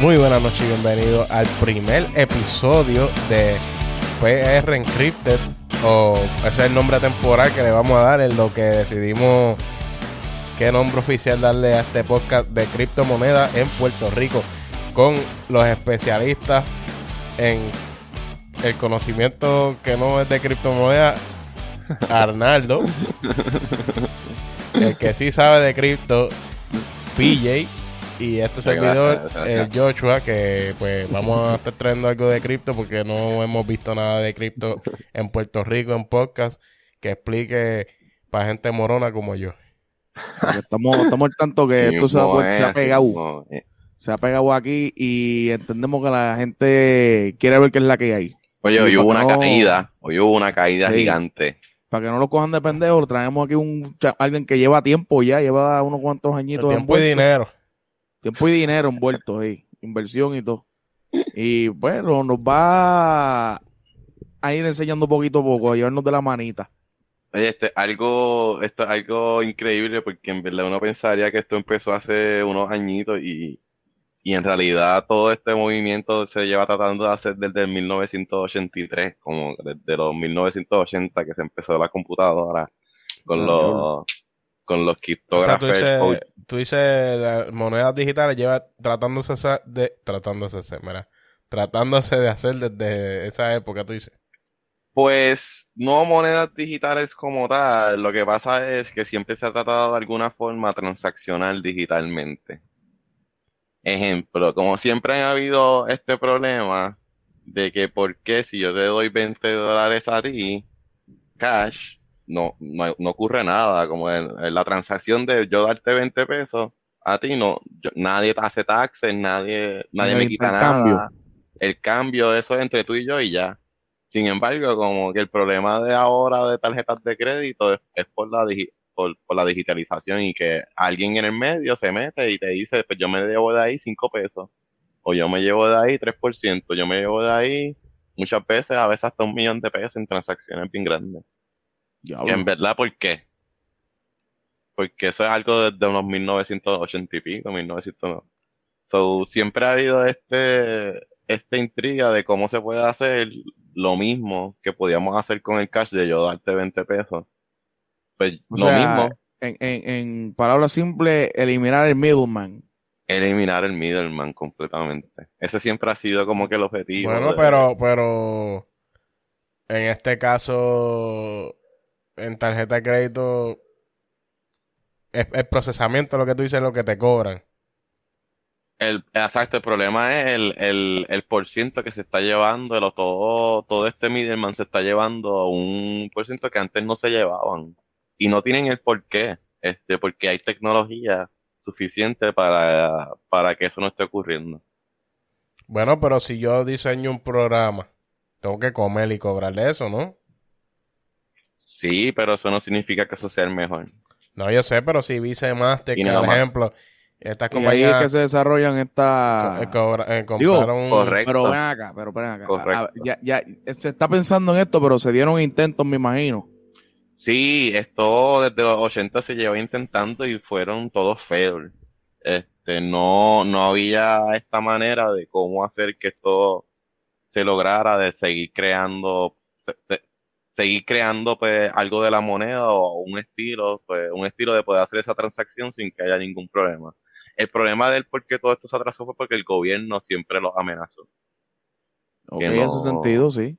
Muy buenas noches y bienvenidos al primer episodio de PR Encrypted o ese es el nombre temporal que le vamos a dar en lo que decidimos qué nombre oficial darle a este podcast de criptomonedas en Puerto Rico con los especialistas en el conocimiento que no es de criptomonedas Arnaldo el que sí sabe de cripto PJ y este servidor, el Joshua, que pues vamos a estar trayendo algo de cripto porque no hemos visto nada de cripto en Puerto Rico en podcast que explique para gente morona como yo. Estamos, estamos al tanto que esto se ha, pegado. Se ha pegado aquí y entendemos que la gente quiere ver qué es la que hay. Oye, hoy hubo una caída, hoy hubo una caída gigante. Para que no lo cojan de pendejo, traemos aquí un alguien que lleva tiempo ya, lleva unos cuantos añitos. tiempo y dinero. Tiempo y dinero envuelto ahí, inversión y todo. Y bueno, nos va a ir enseñando poquito a poco, a llevarnos de la manita. Oye, este, algo, esto es algo increíble porque en verdad uno pensaría que esto empezó hace unos añitos y, y en realidad todo este movimiento se lleva tratando de hacer desde 1983, como desde los 1980 que se empezó la computadora con los con los criptógrafos. Tú dices, monedas digitales lleva tratándose de tratándose mira, tratándose de hacer desde esa época, tú dices. Pues no monedas digitales como tal, lo que pasa es que siempre se ha tratado de alguna forma transaccional digitalmente. Ejemplo, como siempre ha habido este problema de que por qué si yo te doy 20 dólares a ti, cash, no, no, ocurre nada, como en, la transacción de yo darte 20 pesos, a ti no, nadie te hace taxes, nadie, nadie me quita nada. El cambio, eso es entre tú y yo y ya. Sin embargo, como que el problema de ahora de tarjetas de crédito es, por, la por, por, la digitalización y que alguien en el medio se mete y te dice, pues yo me llevo de ahí 5 pesos, o yo me llevo de ahí 3%, yo me llevo de ahí muchas veces, a veces hasta un millón de pesos en transacciones bien grandes en verdad, ¿por qué? Porque eso es algo desde unos 1980 y pico, 1900. So, siempre ha habido este, esta intriga de cómo se puede hacer lo mismo que podíamos hacer con el cash de yo darte 20 pesos. Pues lo mismo. En, en, en palabras simples, eliminar el middleman. Eliminar el middleman completamente. Ese siempre ha sido como que el objetivo. Bueno, pero, pero en este caso en tarjeta de crédito es el procesamiento, lo que tú dices, lo que te cobran. El, exacto, el problema es el, el, el por ciento que se está llevando, todo, todo este middleman se está llevando un por ciento que antes no se llevaban. Y no tienen el por qué, este, porque hay tecnología suficiente para, para que eso no esté ocurriendo. Bueno, pero si yo diseño un programa, tengo que comer y cobrarle eso, ¿no? Sí, pero eso no significa que eso sea el mejor. No, yo sé, pero si Visa Master, que por ejemplo, estas compañías... Y ahí es que se desarrollan estas... Eh, eh, correcto. Pero ven acá, pero ven acá. Ah, ya, ya, se está pensando en esto, pero se dieron intentos, me imagino. Sí, esto desde los 80 se llevó intentando y fueron todos feos. Este, no, no había esta manera de cómo hacer que esto se lograra, de seguir creando, seguir creando pues algo de la moneda o un estilo, pues un estilo de poder hacer esa transacción sin que haya ningún problema. El problema del por qué todo esto se atrasó fue porque el gobierno siempre los amenazó. Ok, en ese sentido, sí.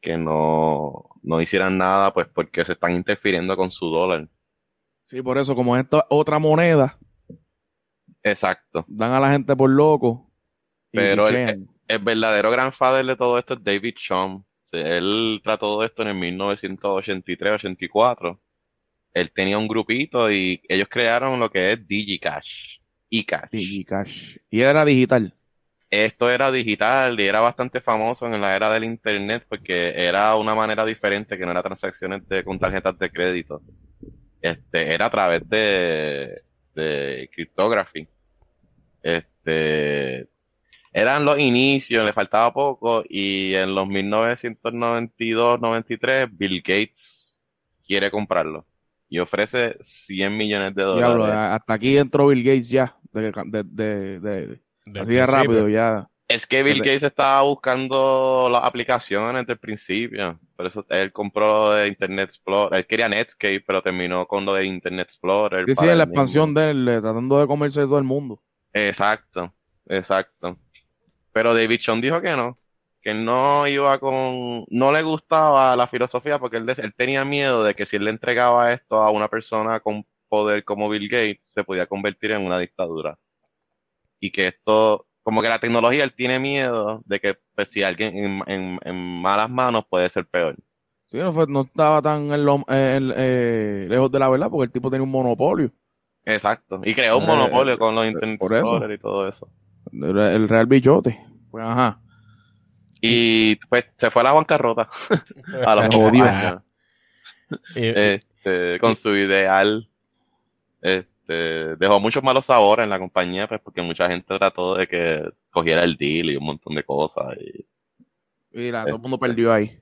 Que no, no hicieran nada, pues porque se están interfiriendo con su dólar. Sí, por eso, como esta otra moneda. Exacto. Dan a la gente por loco. Pero el, el, verdadero gran father de todo esto es David Chum él trató esto en el 1983-84. Él tenía un grupito y ellos crearon lo que es DigiCash. eCash. DigiCash. Y era digital. Esto era digital y era bastante famoso en la era del internet porque era una manera diferente que no era transacciones de, con tarjetas de crédito. Este, era a través de, de cryptography. Este, eran los inicios, le faltaba poco, y en los 1992-93 Bill Gates quiere comprarlo y ofrece 100 millones de dólares. hasta aquí entró Bill Gates ya, de, de, de, Así de rápido, ya. Es que Bill Gates estaba buscando las aplicaciones desde el principio. Por eso él compró lo de Internet Explorer. Él quería Netscape, pero terminó con lo de Internet Explorer. Sí, sí, la expansión mismo. de él, eh, tratando de comerse de todo el mundo. Exacto, exacto. Pero David Sean dijo que no, que no iba con, no le gustaba la filosofía porque él, tenía miedo de que si él le entregaba esto a una persona con poder como Bill Gates, se podía convertir en una dictadura. Y que esto, como que la tecnología, él tiene miedo de que pues, si alguien en, en- en malas manos puede ser peor. Sí, no, fue- no estaba tan en lo- eh, eh, lejos de la verdad porque el tipo tenía un monopolio. Exacto. Y creó un Eh, monopolio con los Internet y todo eso. El, real bichote. Pues ajá. Y pues se fue a la bancarrota. a los Se jodió. años. Y- este, con su ideal, este, dejó muchos malos sabores en la compañía, pues porque mucha gente trató de que cogiera el deal y un montón de cosas. Y, la- todo el mundo perdió ahí.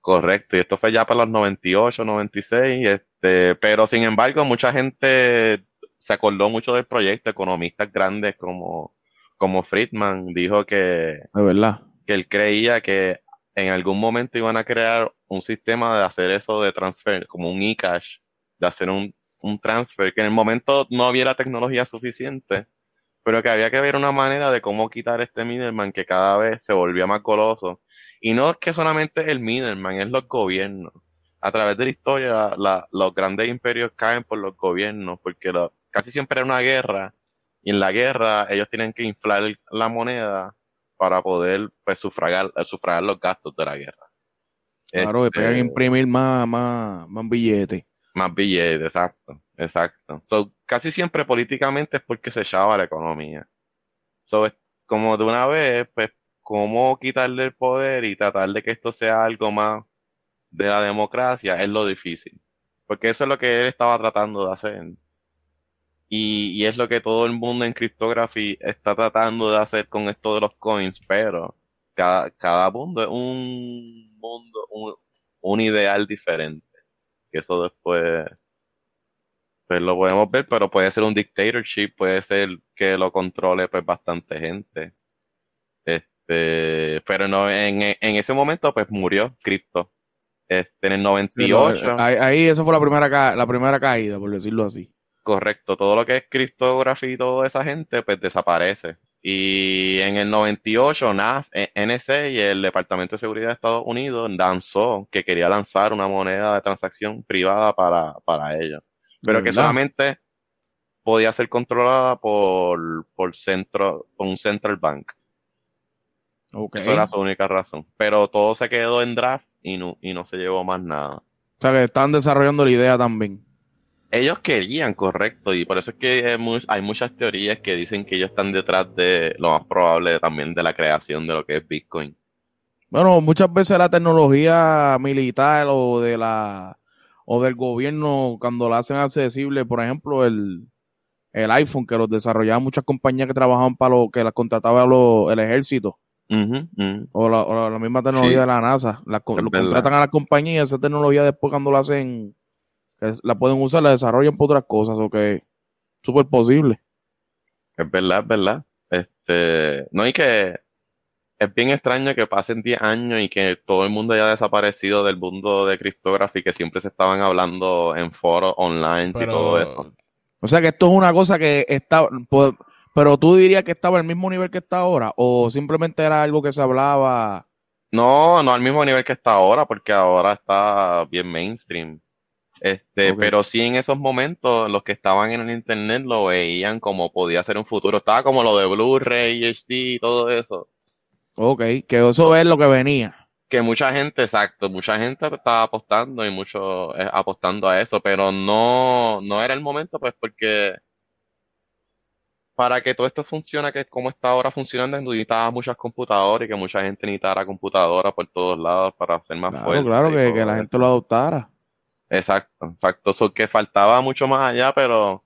correcto, y esto fue ya para los 98, 96, este, pero sin embargo, mucha gente se acordó mucho del proyecto, economistas grandes como, como Friedman dijo que, De verdad. que él creía que en algún momento iban a crear un sistema de hacer eso de transfer, como un e-cash, de hacer un, un transfer, que en el momento no había la tecnología suficiente, pero que había que ver una manera de cómo quitar este middleman que cada vez se volvía más goloso. Y no es que solamente el middleman, es los gobiernos. A través de la historia, la- los grandes imperios caen por los gobiernos, porque lo- casi siempre era una guerra, y en la guerra ellos tienen que inflar la moneda para poder pues sufragar, sufragar los gastos de la guerra. Claro, Este, después imprimir más, más, más billetes. más billetes, exacto, exacto. So, casi siempre políticamente es porque se echaba la economía. So, es como de una vez, pues, cómo quitarle el poder y tratar de que esto sea algo más de la democracia es lo difícil. Porque eso es lo que él estaba tratando de hacer. Y, y es lo que todo el mundo en cryptography está tratando de hacer con esto de los coins, pero cada, cada mundo es un mundo, un, un ideal diferente. Que eso después, pues lo podemos ver, pero puede ser un dictatorship, puede ser que lo controle pues bastante gente. Este, pero no, en, en ese momento pues murió cripto. Este, en el 98. Ahí, ahí eso fue la primera, la primera caída, por decirlo así. Correcto, todo lo que es criptografía y toda esa gente, pues desaparece. Y en el 98, NAS, NSA y el Departamento de Seguridad de Estados Unidos lanzó que quería lanzar una moneda de transacción privada para, para ellos. Pero ¿De que solamente podía ser controlada por, por centro, por un central bank. Ok. Esa era su única razón. Pero todo se quedó en draft y no, y no se llevó más nada. O sea que están desarrollando la idea también. Ellos querían, correcto, y por eso es que hay, mu- hay muchas teorías que dicen que ellos están detrás de lo más probable también de la creación de lo que es Bitcoin. Bueno, muchas veces la tecnología militar o de la o del gobierno cuando la hacen accesible, por ejemplo, el, el iPhone que los desarrollaban muchas compañías que trabajaban para lo que las contrataba lo- el ejército o la, o la misma tecnología Sí. de la NASA, la, lo verdad. contratan a las compañías, esa tecnología después cuando la hacen la pueden usar, la desarrollan para otras cosas, o que es súper posible. Es verdad, es verdad. Este, no, y que es bien extraño que pasen 10 años y que todo el mundo haya desaparecido del mundo de criptografía que siempre se estaban hablando en foros online y todo eso. pero O sea que esto es una cosa que está, pues, pero tú dirías que estaba al mismo nivel que está ahora, o simplemente era algo que se hablaba. No, no al mismo nivel que está ahora, porque ahora está bien mainstream. Este, pero sí en esos momentos los que estaban en el internet lo veían como podía ser un futuro. Estaba como lo de Blu-ray, HD y todo eso. Ok, que eso es lo que venía. Que mucha gente, exacto, mucha gente estaba apostando y mucho eh, apostando a eso, pero no, no era el momento, pues, porque para que todo esto funcione, que es como está ahora funcionando, necesitaba muchas computadoras y que mucha gente necesitara computadoras por todos lados para ser más Claro, fuerte claro, que, que la gente lo adoptara. Exacto, exacto. So que faltaba mucho más allá, pero,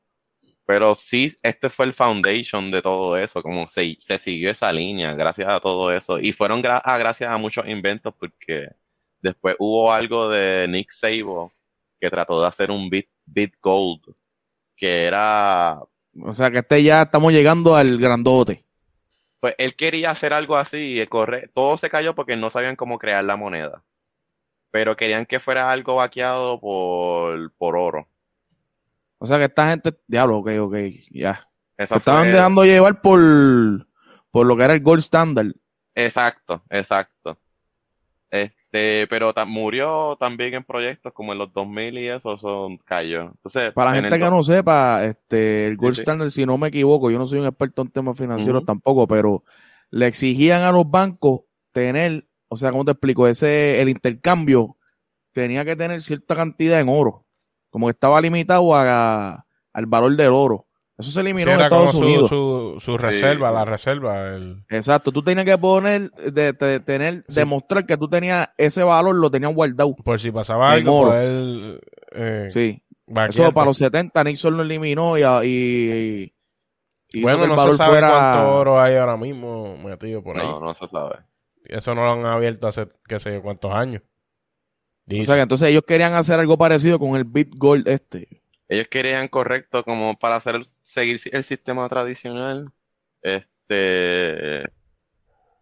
pero sí, este fue el foundation de todo eso, como se, se siguió esa línea, gracias a todo eso. Y fueron gra- a- gracias a muchos inventos, porque después hubo algo de Nick Szabo que trató de hacer un bit, bit gold, que era, O sea que este ya estamos llegando al grandote. Pues él quería hacer algo así, y corre, todo se cayó porque no sabían cómo crear la moneda. Pero querían que fuera algo vaqueado por, por oro. O sea que esta gente, diablo, ok, ok, ya. Se estaban dejando llevar por, por lo que era el gold standard. Exacto, exacto. Este, pero ta- murió también en proyectos como en los 2000 y eso, son cayó. Entonces, Para la en gente el que no sepa, este, el gold sí. standard, si no me equivoco, yo no soy un experto en temas financieros tampoco, pero le exigían a los bancos tener, o sea, ¿cómo te explico? Ese, el intercambio tenía que tener cierta cantidad en oro, como que estaba limitado a, al valor del oro. Eso se Sí, eliminó en era como Estados su, Unidos. su, su reserva, la reserva. El... Exacto, tú tenías que poner, de, de- tener, Sí. demostrar que tú tenías ese valor, lo tenían guardado. Por si pasaba En algo, oro. poder eh, Sí. vaquearte. Eso para los 70 Nixon lo eliminó y, y, y Bueno, no valor se sabe fuera... cuánto oro hay ahora mismo metido por ahí. No, no se sabe. Eso no lo han abierto hace qué sé yo cuántos años. O sea que entonces ellos querían hacer algo parecido con el Bitgold este. Ellos querían correcto como para hacer seguir el sistema tradicional, este,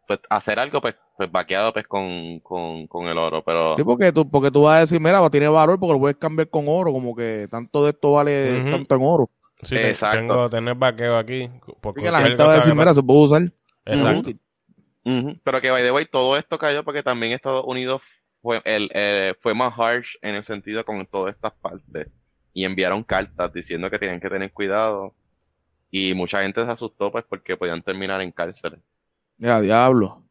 pues hacer algo pues, pues vaqueado pues con, con, con el oro, pero Sí, porque tú, porque tú vas a decir, mira, tiene valor porque lo puedes cambiar con oro, como que tanto de esto vale tanto en oro. Sí, Exacto. tengo tener vaqueo aquí. Por Así que la gente va a decir, mira, se puede usar. pase. Pero que by the way, todo esto cayó porque también Estados Unidos fue, el, eh, fue más harsh en el sentido con todas estas partes. Y enviaron cartas diciendo que tenían que tener cuidado. Y mucha gente se asustó pues porque podían terminar en cárcel. Ya, diablo.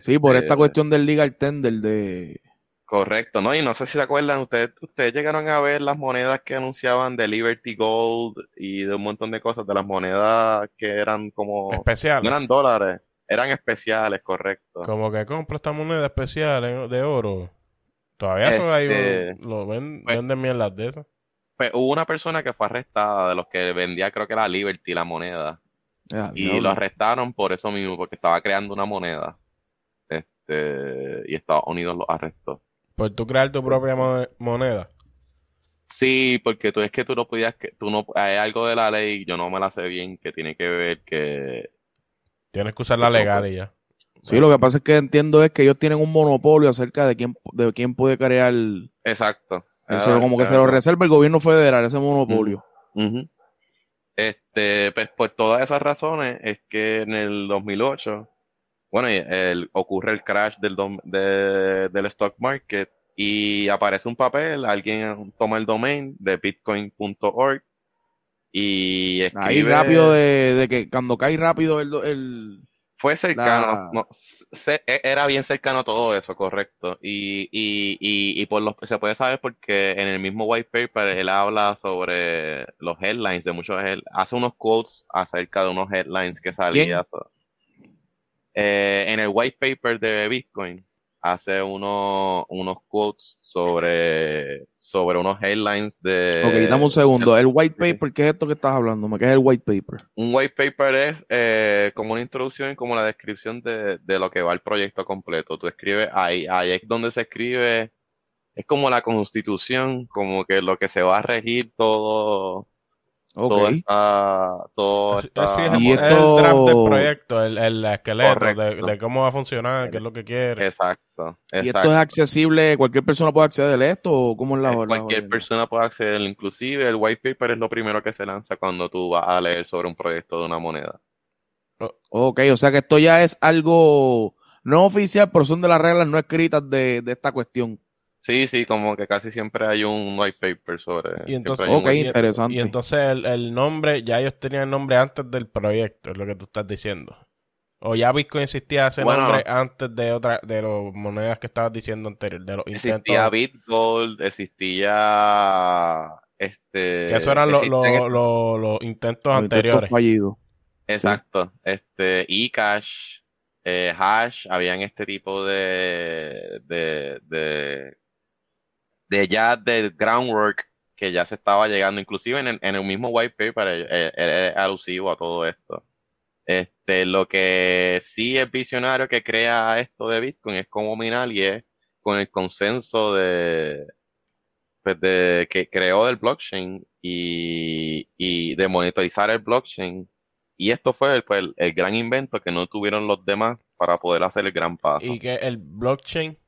Sí, por Este, esta cuestión del legal tender de... Correcto, ¿no? Y no sé si se acuerdan, ustedes, ustedes llegaron a ver las monedas que anunciaban de Liberty Gold y de un montón de cosas, de las monedas que eran como, Especial. no eran dólares, eran especiales, correcto. Como que compra esta moneda especial de oro. Todavía eso hay Este, un- lo ven, pues- venden mierdas de eso. Pues hubo una persona que fue arrestada de los que vendía, creo que era Liberty, la moneda, Ya, y lo arrestaron por eso mismo, porque estaba creando una moneda. Este, y Estados Unidos lo arrestó. Por tú crear tu propia mo- moneda. Sí, porque tú es que tú no podías, que tú no, hay algo de la ley, yo no me la sé bien, que tiene que ver que Tienes que usarla No, legal y ya. Sí, lo que pasa es que entiendo es que ellos tienen un monopolio acerca de quién, de quién puede crear... Exacto. Eso Ah, como que se claro. lo reserva el gobierno federal, ese monopolio. Este, pues por todas esas razones es que en el 2008, bueno, el- ocurre el crash del, dom- de- del stock market y aparece un papel, alguien toma el domain de bitcoin.org y Ahí escribe, rápido de, de que cuando cae rápido el, el fue cercano, la- no, se- e- era bien cercano a todo eso, correcto. Y, y, y, y por los, se puede saber porque en el mismo white paper él habla sobre los headlines de muchos, hace unos quotes acerca de unos headlines que salía. so- Eh, en el white paper de Bitcoin hace uno, unos quotes sobre, sobre unos headlines de... Ok, dame un segundo. El white paper, ¿qué es esto que estás hablando? ¿Me qué es el white paper? Un white paper es eh, como una introducción y como la descripción de, de lo que va el proyecto completo. Tú escribes ahí, ahí es donde se escribe, es como la constitución, como que lo que se va a regir todo, todo Ok. está, todo está así es, Y el, esto- draft del proyecto, el, el esqueleto de, cómo va a funcionar, qué es lo que quiere. Exacto, ¿Y esto exacto. es accesible? ¿Cualquier persona puede acceder a esto? ¿O cómo es la Eh, la- Cualquier persona puede acceder, inclusive el white paper es lo primero que se lanza cuando tú vas a leer sobre un proyecto de una moneda. Ok, o sea que esto ya es algo no oficial, pero son de las reglas no escritas de, de esta cuestión. Sí, sí, como que casi siempre hay un white paper sobre. Y entonces, siempre hay un Ok, white- y- interesante. Y entonces el, el nombre, ya ellos tenían el nombre antes del proyecto, es lo que tú estás diciendo. O ya Bitcoin existía ese Bueno. nombre antes de otra, de las monedas que estabas diciendo anterior, de los Existía intentos. BitGold, existía este. Que eso eran los existen- los- los- los intentos Los intentos anteriores. fallidos. Exacto. Este, eCash, eh, Hash, habían este tipo de, de, de, de ya del groundwork que ya se estaba llegando, inclusive en el, el mismo white paper, eh, eh, es alusivo a todo esto. Este, lo que sí es visionario que crea esto de Bitcoin es cómo minar y es con el consenso de, pues de que creó el blockchain y, y de monitorizar el blockchain Y esto fue el, pues, el gran invento que no tuvieron los demás para poder hacer el gran paso. ¿Y que el blockchain?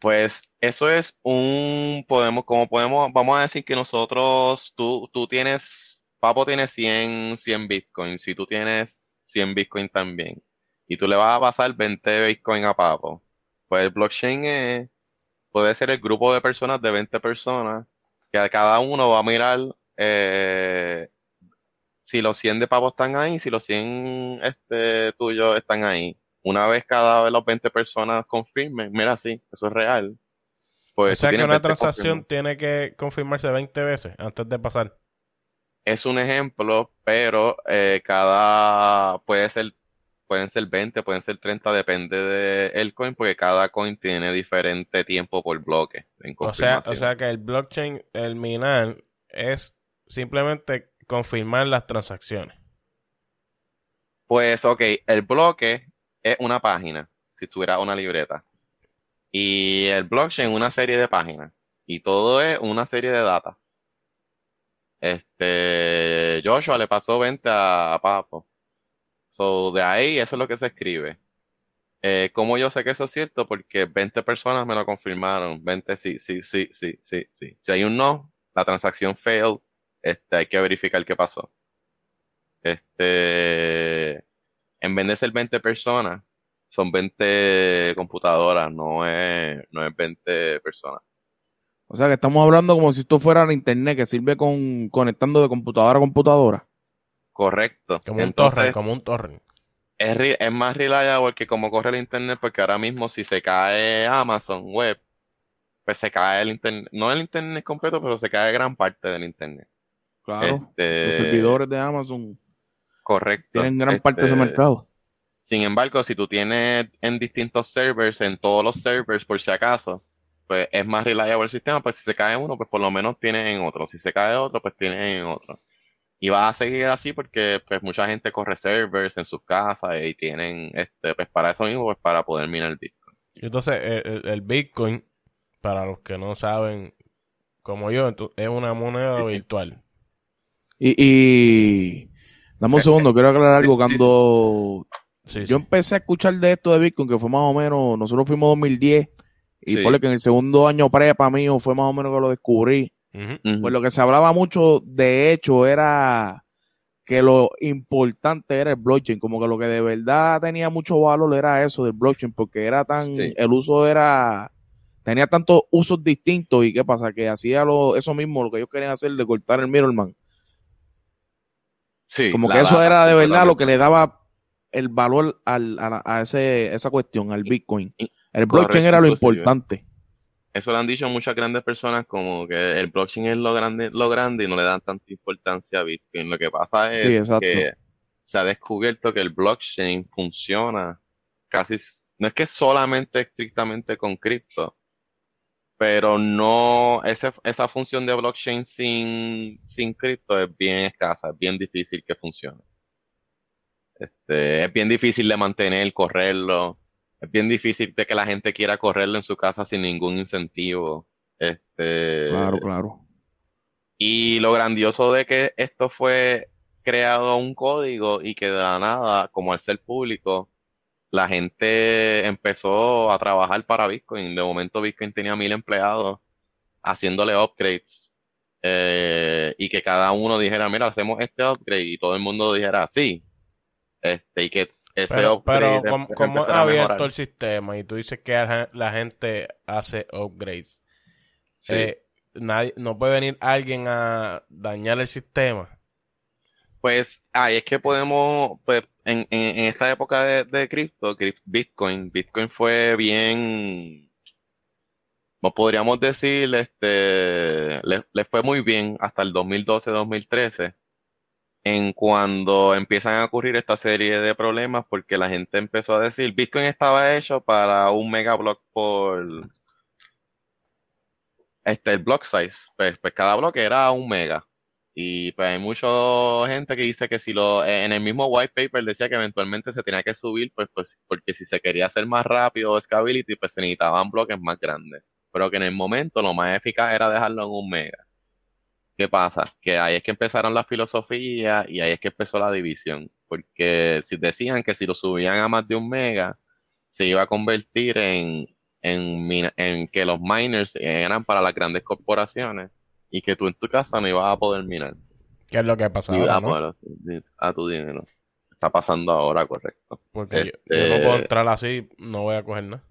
Pues eso es un, podemos, como podemos, vamos a decir que nosotros, tú, tú tienes, Papo tiene 100, 100 bitcoins, si tú tienes 100 bitcoins también, y tú le vas a pasar 20 bitcoins a Papo, pues el blockchain es, puede ser el grupo de personas de 20 personas, que cada uno va a mirar eh, si los 100 de Papo están ahí, si los 100 este, tuyos están ahí una vez cada vez las 20 personas confirmen, mira, sí, eso es real. Pues o sea que una transacción tiene que confirmarse 20 veces antes de pasar. Es un ejemplo, pero eh, cada puede ser pueden ser 20, pueden ser 30, depende del coin, porque cada coin tiene diferente tiempo por bloque. o, sea, o sea que el blockchain, el minar, es simplemente confirmar las transacciones. Pues ok, el bloque es una página, si tuviera una libreta. Y el blockchain una serie de páginas. Y todo es una serie de datos. Este, Joshua le pasó 20 a, Papo. So, de ahí eso es lo que se escribe. Eh, ¿Cómo yo sé que eso es cierto? Porque 20 personas me lo confirmaron. 20 sí, sí, sí, sí, sí, sí. Si hay un no, la transacción failed, este, hay que verificar qué pasó. Este, en vez de ser 20 personas, son 20 computadoras, no es, no es 20 personas. O sea que estamos hablando como si esto fuera la internet que sirve con conectando de computadora a computadora. Correcto. Como un torrent, como un torrent. Es, es más reliable que como corre el internet, porque ahora mismo si se cae Amazon Web, pues se cae el internet, no el internet completo, pero se cae gran parte del internet. Claro. Este, los servidores de Amazon Correcto. Tienen gran parte de ese mercado. Sin embargo, si tú tienes en distintos servers, en todos los servers, por si acaso, pues es más reliable el sistema, pues si se cae uno, pues por lo menos tiene en otro. Si se cae otro, pues tiene en otro. Y va a seguir así porque pues mucha gente corre servers en sus casas y tienen, este, pues para eso mismo, pues para poder minar el Bitcoin. Entonces, el, Bitcoin, para los que no saben, como yo, es una moneda virtual. Y, y, Dame un segundo, quiero aclarar algo. Cuando yo empecé a escuchar de esto de Bitcoin, que fue más o menos, nosotros fuimos 2010, y por lo que en el segundo año prepa mío fue más o menos que lo descubrí. Pues lo que se hablaba mucho, de hecho, era que lo importante era el blockchain, como que lo que de verdad tenía mucho valor era eso del blockchain, porque era tan, el uso era, tenía tantos usos distintos y qué pasa, que hacía lo, eso mismo, lo que ellos querían hacer de cortar el como que eso era de verdad lo que le daba el valor al, a, ese, esa cuestión, al Bitcoin. El blockchain era lo importante. Eso lo han dicho muchas grandes personas como que el blockchain es lo grande, lo grande y no le dan tanta importancia a Bitcoin. Lo que pasa es que se ha descubierto que el blockchain funciona casi, no es que solamente estrictamente con cripto, pero no, ese, esa función de blockchain sin, sin cripto es bien escasa, es bien difícil que funcione. Este, es bien difícil de mantener, correrlo, es bien difícil de que la gente quiera correrlo en su casa sin ningún incentivo. Este, claro, claro. Y lo grandioso de que esto fue creado un código y que de la nada, como al ser público, la gente empezó a trabajar para Bitcoin. De momento Bitcoin tenía mil empleados haciéndole upgrades eh, y que cada uno dijera, mira, hacemos este upgrade y todo el mundo dijera, sí. Este, y que ese pero, upgrade... Pero, como, ha abierto el sistema y tú dices que la gente hace upgrades, eh, nadie, no puede venir alguien a dañar el sistema. Pues ahí es que podemos, pues, en, en, esta época de, de cripto, Bitcoin, Bitcoin fue bien, podríamos decir, este, le, fue muy bien hasta el 2012-2013, en cuando empiezan a ocurrir esta serie de problemas, porque la gente empezó a decir, Bitcoin estaba hecho para un megablock por, este, el block size, pues, pues cada bloque era un mega. Y pues hay mucha gente que dice que si lo, en el mismo white paper decía que eventualmente se tenía que subir, pues, pues porque si se quería hacer más rápido scalability, pues se necesitaban bloques más grandes. Pero que en el momento lo más eficaz era dejarlo en un mega. ¿qué pasa? Que ahí es que empezaron las filosofías y ahí es que empezó la división. Porque si decían que si lo subían a más de un mega, se iba a convertir en, en que los miners eran para las grandes corporaciones y que tú en tu casa no ibas a poder minar. ¿Qué es lo que ha pasado? a, tu dinero. Está pasando ahora, correcto. Porque yo, no puedo este entrar así, no voy a coger nada.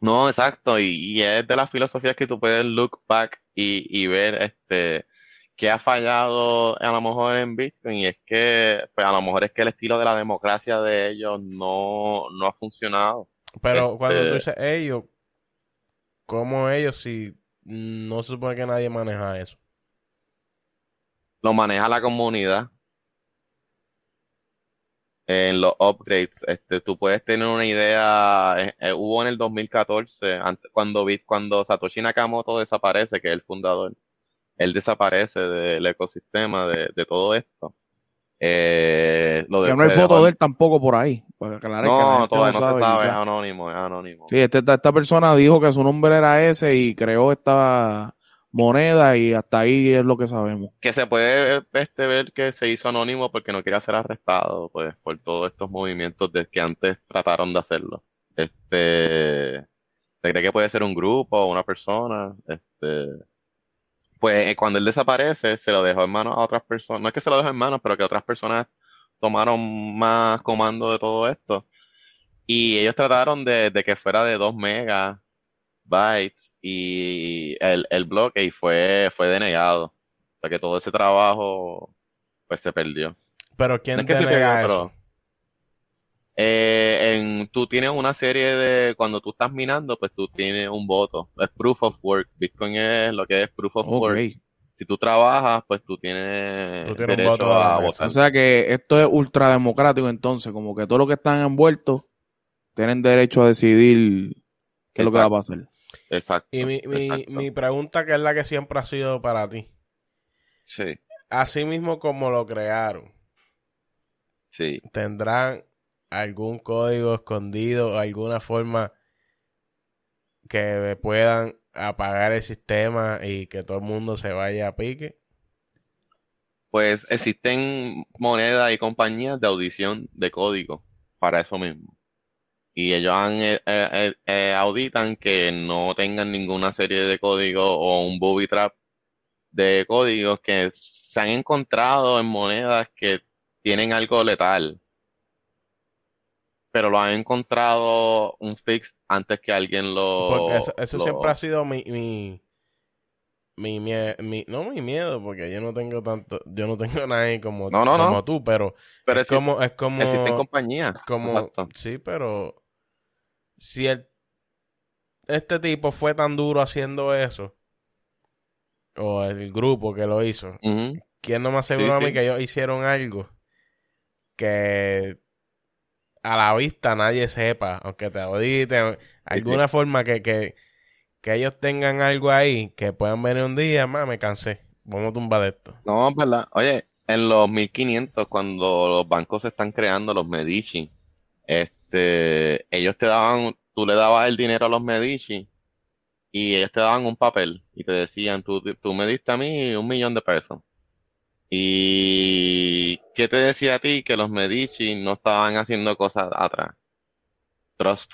No, exacto, y, es de las filosofías que tú puedes look back y, y ver este qué ha fallado a lo mejor en Bitcoin y es que pues a lo mejor es que el estilo de la democracia de ellos no, no ha funcionado. Pero cuando tú este dices ellos, ¿cómo ellos si no se supone que nadie maneja eso? Lo maneja la comunidad en los upgrades. Este, tú puedes tener una idea, eh, eh, hubo en el 2014, antes, cuando, cuando Satoshi Nakamoto desaparece, que es el fundador, él desaparece del ecosistema de, todo esto. Eh, lo no hay foto de él tampoco por ahí. no, todavía no, se sabe, es anónimo, es anónimo. Sí, este, esta persona dijo que su nombre era ese y creó esta moneda y hasta ahí es lo que sabemos. Que se puede este, ver que se hizo anónimo porque no quería ser arrestado, pues, por todos estos movimientos de que antes trataron de hacerlo. Este, se cree que puede ser un grupo o una persona, este, pues eh, cuando él desaparece, se lo dejó en manos a otras personas, no es que se lo dejó en manos, pero que otras personas tomaron más comando de todo esto. Y ellos trataron de, de que fuera de 2 megas bytes y el, el bloque y fue, fue denegado. O sea que todo ese trabajo pues se perdió. Pero ¿quién denega eso? Eh, en, tú tienes una serie de, cuando tú estás minando, pues tú tienes un voto. Es proof of work. Bitcoin es lo que es proof of work. Si tú trabajas, pues tú tienes, derecho voto a, votar. O sea que esto es ultra democrático entonces, como que todos los que están envueltos tienen derecho a decidir qué es lo que va a pasar. Exacto. Y mi, mi, mi pregunta, que es la que siempre ha sido para ti. Sí. Así mismo como lo crearon. Sí. ¿Tendrán algún código escondido, alguna forma que puedan apagar el sistema y que todo el mundo se vaya a pique? Pues existen monedas y compañías de audición de código para eso mismo y ellos han, eh, eh, eh, auditan que no tengan ninguna serie de códigos o un booby trap de códigos que se han encontrado en monedas que tienen algo letal, pero lo han encontrado un fix antes que alguien lo... Porque eso, siempre ha sido mi, mi, mi, mi, no mi miedo, porque yo no tengo tanto, yo no tengo nadie como, como tú, pero, pero es, como, es como... Existen compañías. Como, sí, pero si el, este tipo fue tan duro haciendo eso, o el grupo que lo hizo, ¿quién no me aseguró a mí que ellos hicieron algo que a la vista nadie sepa, aunque te auditen, alguna forma que, que, que, ellos tengan algo ahí, que puedan venir un día, más me cansé, vamos a tumbar esto. No, verdad. Oye, en los 1500, cuando los bancos se están creando, los Medici, este este, ellos te daban, tú le dabas el dinero a los Medici y ellos te daban un papel y te decían, tú, tú me diste a mí un millón de pesos. ¿Y qué te decía a ti? Que los Medici no estaban haciendo cosas atrás. Trust.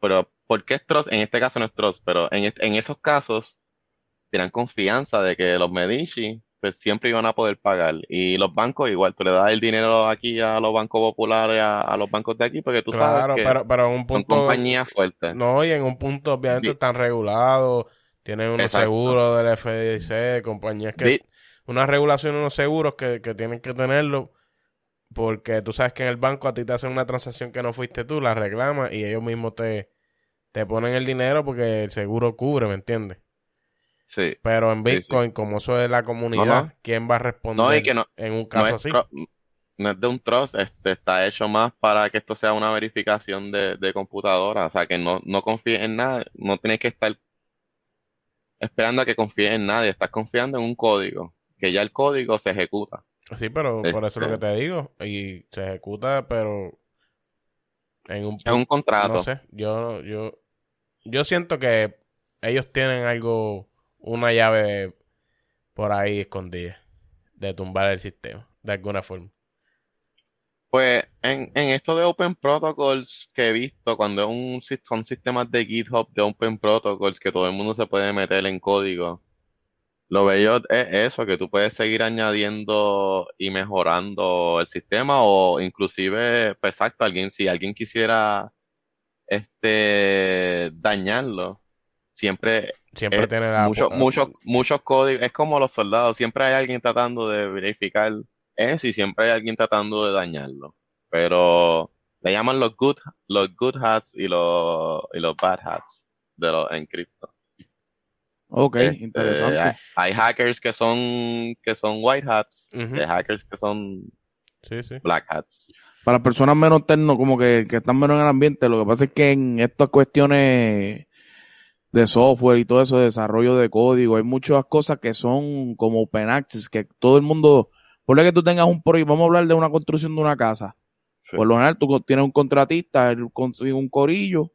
Pero, ¿por qué es trust? En este caso no es trust, pero en, en esos casos, tienen confianza de que los Medici pues, siempre iban a poder pagar. Y los bancos igual, tú le das el dinero aquí a los bancos populares, a, los bancos de aquí, porque tú sabes que pero, pero en un punto, son compañías fuertes. No, y en un punto obviamente están regulados, tienen unos seguros del FDIC, compañías que... Una regulación, unos seguros que, que tienen que tenerlo porque tú sabes que en el banco a ti te hacen una transacción que no fuiste tú, la reclamas y ellos mismos te, te ponen el dinero porque el seguro cubre, ¿me entiendes? Pero en Bitcoin, como eso es la comunidad, ¿quién va a responder en un caso así? No es de un trust, este, está hecho más para que esto sea una verificación de, computadora. O sea, que no, no confíes en nada, no tienes que estar esperando a que confíes en nadie, estás confiando en un código, que ya el código se ejecuta. Sí, pero por eso es lo que te digo, y se ejecuta, pero en un, en un contrato. No sé, yo, yo, yo siento que ellos tienen algo una llave por ahí escondidas de tumbar el sistema, de alguna forma. Pues en, en esto de Open Protocols que he visto, cuando es un, son sistemas de GitHub de Open Protocols que todo el mundo se puede meter en código, lo bello es eso, que tú puedes seguir añadiendo y mejorando el sistema o inclusive, pues exacto, alguien, si alguien quisiera este dañarlo, siempre Siempre tiene la... muchos, muchos, muchos códigos, es como los soldados, siempre hay alguien tratando de verificar eso y siempre hay alguien tratando de dañarlo. Pero le llaman los good, los good hats y los, y los bad hats de los en cripto. Ok, Este, interesante. hay, hay hackers que son, que son white hats, hay hackers que son Sí, sí. black hats. Para personas menos terno, como que, que están menos en el ambiente, lo que pasa es que en estas cuestiones de software y todo eso, de desarrollo de código, hay muchas cosas que son como open access, que todo el mundo, por que tú tengas un proyecto, vamos a hablar de una construcción de una casa. Sí. Por lo general, tú tienes un contratista, él consigue un corillo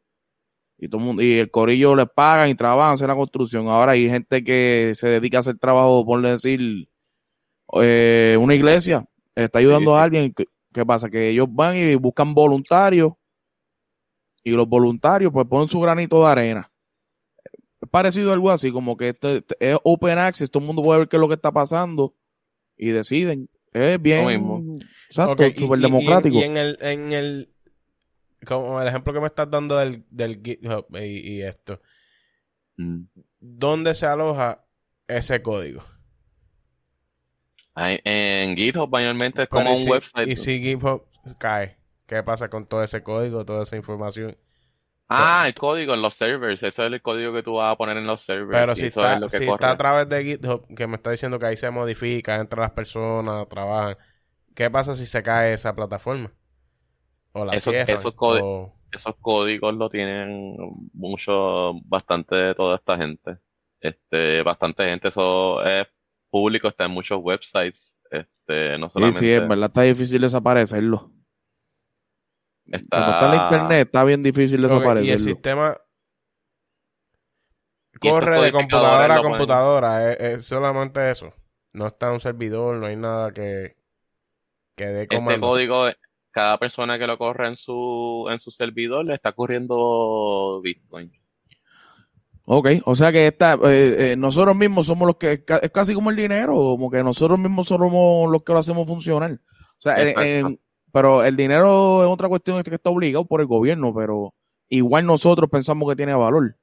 y todo el mundo, y el corillo le pagan y trabajan, hacen la construcción. Ahora hay gente que se dedica a hacer trabajo, por decir, eh, una iglesia, está ayudando Sí, a alguien. ¿Qué, qué pasa? Que ellos van y buscan voluntarios y los voluntarios pues ponen su granito de arena. Es parecido a algo así, como que este, este es open access, todo el mundo puede ver qué es lo que está pasando y deciden. Es bien, mismo. exacto, Ok, y- súper y- y en- democrático. Y, en el, en el, como el ejemplo que me estás dando del, del GitHub y, y esto, Mm. ¿dónde se aloja ese código? Hay- en GitHub mayormente es como un si- website. Y si GitHub cae, ¿qué pasa con todo ese código, toda esa información? Ah, el código en los servers, eso es el código que tú vas a poner en los servers Pero si, está, es si está a través de GitHub, que me está diciendo que ahí se modifica, entra las personas, trabajan, ¿qué pasa si se cae esa plataforma? O la Eso- cierran, esos códi- o- Esos códigos lo tienen mucho, bastante de toda esta gente. Este, bastante gente, eso es público, está en muchos websites. Este, no Sí, solamente sí, en verdad está difícil desaparecerlo. está, Cuando está en internet está bien difícil Ok, y el desaparecerlo. sistema corre de computadora a computadora, es, es solamente eso. No está en un servidor, no hay nada que, que dé Este comando. código, cada persona que lo corre en su, en su servidor le está corriendo Bitcoin. Ok, o sea que esta, eh, eh, nosotros mismos somos los que, es casi como el dinero, como que nosotros mismos somos los que lo hacemos funcionar. O sea, eh, pero el dinero es otra cuestión que está obligado por el gobierno, pero igual nosotros pensamos que tiene valor.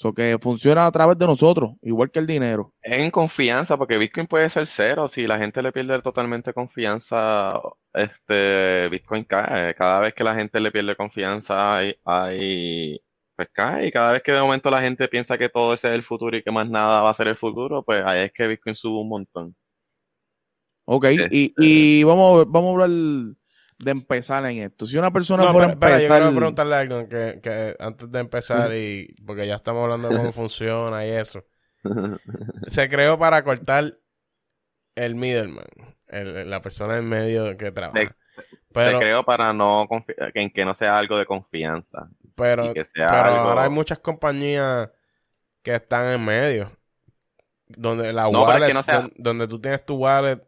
O sea, que funciona a través de nosotros, igual que el dinero. En confianza, porque Bitcoin puede ser cero. Si la gente le pierde totalmente confianza, este Bitcoin cae. Cada vez que la gente le pierde confianza, hay, hay- pues cae. Y cada vez que de momento la gente piensa que todo ese es el futuro y que más nada va a ser el futuro, pues ahí es que Bitcoin sube un montón. Ok, Este- y, y vamos, vamos a hablar de empezar en esto. Si una persona No, fuera a espera, yo empezar... quiero preguntarle algo que, que antes de empezar y porque ya estamos hablando de cómo funciona y eso. Se creó para cortar el middleman, el- la persona en medio que trabaja. Se- Pero, creo para no que, en que no sea algo de confianza. pero, y que sea pero algo- ahora hay muchas compañías que están en medio. Donde la No, es wallet, que no sea- don- donde tú tienes tu wallet,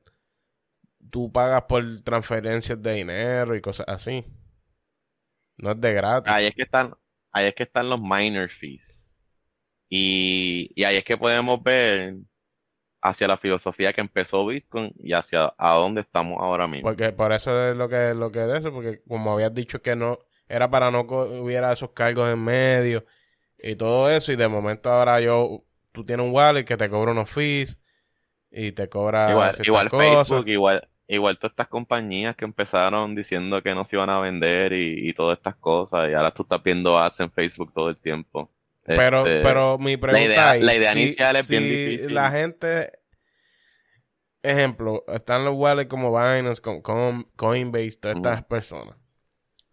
tú pagas por transferencias de dinero y cosas así. No es de gratis. Ahí es que están, ahí es que están los minor fees. Y, y ahí es que podemos ver hacia la filosofía que empezó Bitcoin y hacia a dónde estamos ahora mismo. Porque por eso es lo que lo que de eso, porque como habías dicho que no era para no hubiera esos cargos en medio y todo eso y de momento ahora yo tú tienes un wallet que te cobra unos fees y te cobra Igual, igual cosas. Facebook, igual, igual todas estas compañías que empezaron diciendo que no se iban a vender y, y todas estas cosas, y ahora tú estás viendo ads en Facebook todo el tiempo. Pero, Este, pero mi pregunta idea- ahí, la idea si- inicial es bien si difícil. la gente, ejemplo, están los wallets como Binance, con, con Coinbase, todas estas personas.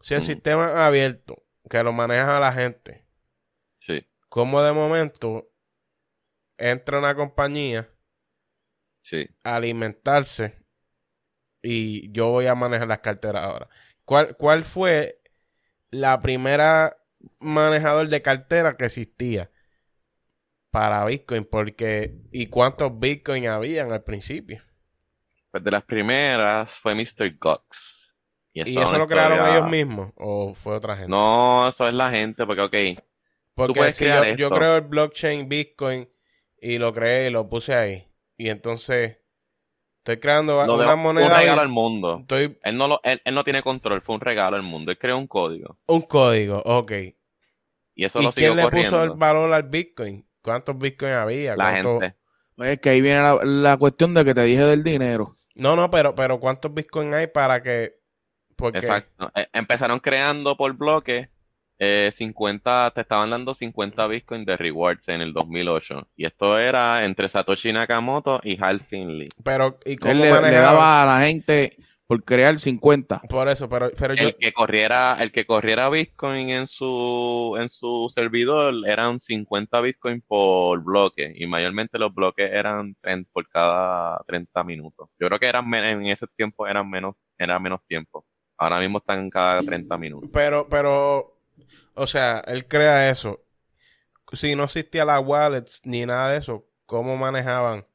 Si el sistema es abierto, que lo maneja la gente, sí, como de momento entra una compañía sí. a alimentarse y yo voy a manejar las carteras ahora. ¿Cuál, cuál fue la primera manejador de cartera que existía? para Bitcoin, porque ¿y cuántos Bitcoin habían al principio? Pues de las primeras fue Mr. Gox. ¿Y eso lo crearon ellos mismos o fue otra gente? No, eso es la gente, porque ok, porque si yo, yo creo el blockchain Bitcoin y lo creé y lo puse ahí. Y entonces estoy creando lo una un moneda. regalo vir- al mundo. Estoy Él no, lo, él, él no tiene control, fue un regalo al mundo. Él creó un código un código, ok. y eso ¿Y lo quién le corriendo. puso el valor al Bitcoin? ¿Cuántos Bitcoin había? la ¿Cuánto- gente. Pues es que ahí viene la, la cuestión de que te dije del dinero. No, no, pero, pero ¿cuántos Bitcoin hay para que... Porque Exacto. Eh, Empezaron creando por bloque eh, 50, te estaban dando 50 Bitcoin de rewards en el 2008. Y esto era entre Satoshi Nakamoto y Hal Finley. Pero, ¿y cómo Él le, daba a la gente por crear 50. Por eso, pero, pero yo... El que corriera, el que corriera Bitcoin en su, en su servidor eran 50 Bitcoin por bloque. Y mayormente los bloques eran 30 por cada 30 minutos. Yo creo que eran en ese tiempo eran menos, era menos tiempo. Ahora mismo están cada 30 minutos. Pero, pero, o sea, él crea eso. Si no existía la wallets ni nada de eso, ¿cómo manejaban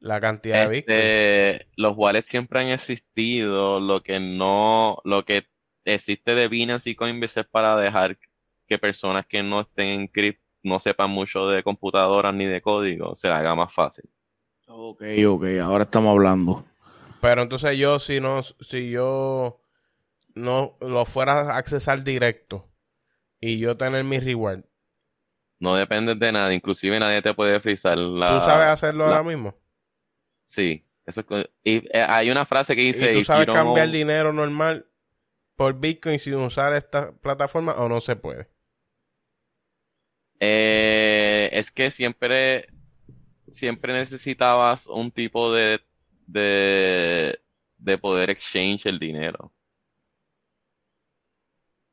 la cantidad de Bitcoin? Este, los wallets siempre han existido. Lo que no, lo que existe de Binance y Coinbase es para dejar que personas que no estén en cripto no sepan mucho de computadoras ni de código, se les haga más fácil. Ok, ok, ahora estamos hablando. Pero entonces yo, si no, si yo no lo fuera a accesar directo y yo tener mi reward, No dependes de nada, inclusive nadie te puede frizar la... ¿tú sabes hacerlo la- ahora mismo? Sí, eso es y eh, hay una frase que dice, ¿Y tú "If sabes cambiar own-" dinero normal por Bitcoin sin usar esta plataforma o no se puede? Eh, es que siempre, siempre necesitabas un tipo de, de, de poder exchange el dinero.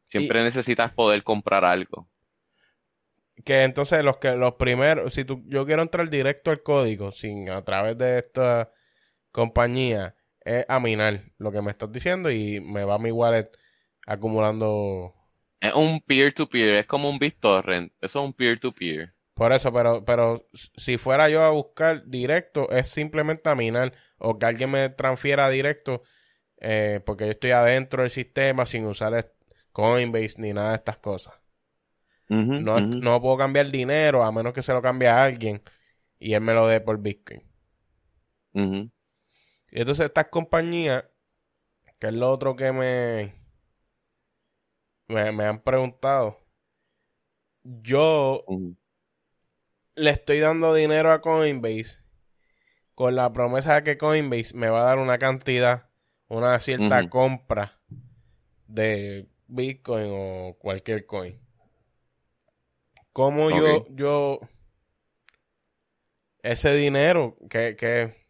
Siempre necesitas poder comprar algo. Que entonces los que los primeros, si tú, yo quiero entrar directo al código sin a través de esta compañía, es a minar lo que me estás diciendo y me va mi wallet acumulando Es un peer-to-peer, es como un BitTorrent, eso es un peer-to-peer. por eso, pero, pero si fuera yo a buscar directo, es simplemente a minar o que alguien me transfiera directo eh, porque yo estoy adentro del sistema sin usar Coinbase ni nada de estas cosas. No, no puedo cambiar dinero a menos que se lo cambie a alguien y él me lo dé por Bitcoin. Y entonces estas compañías, que es lo otro que me, me, me han preguntado, yo le estoy dando dinero a Coinbase con la promesa de que Coinbase me va a dar una cantidad, una cierta compra de Bitcoin o cualquier coin. ¿Cómo yo, yo, ese dinero que, que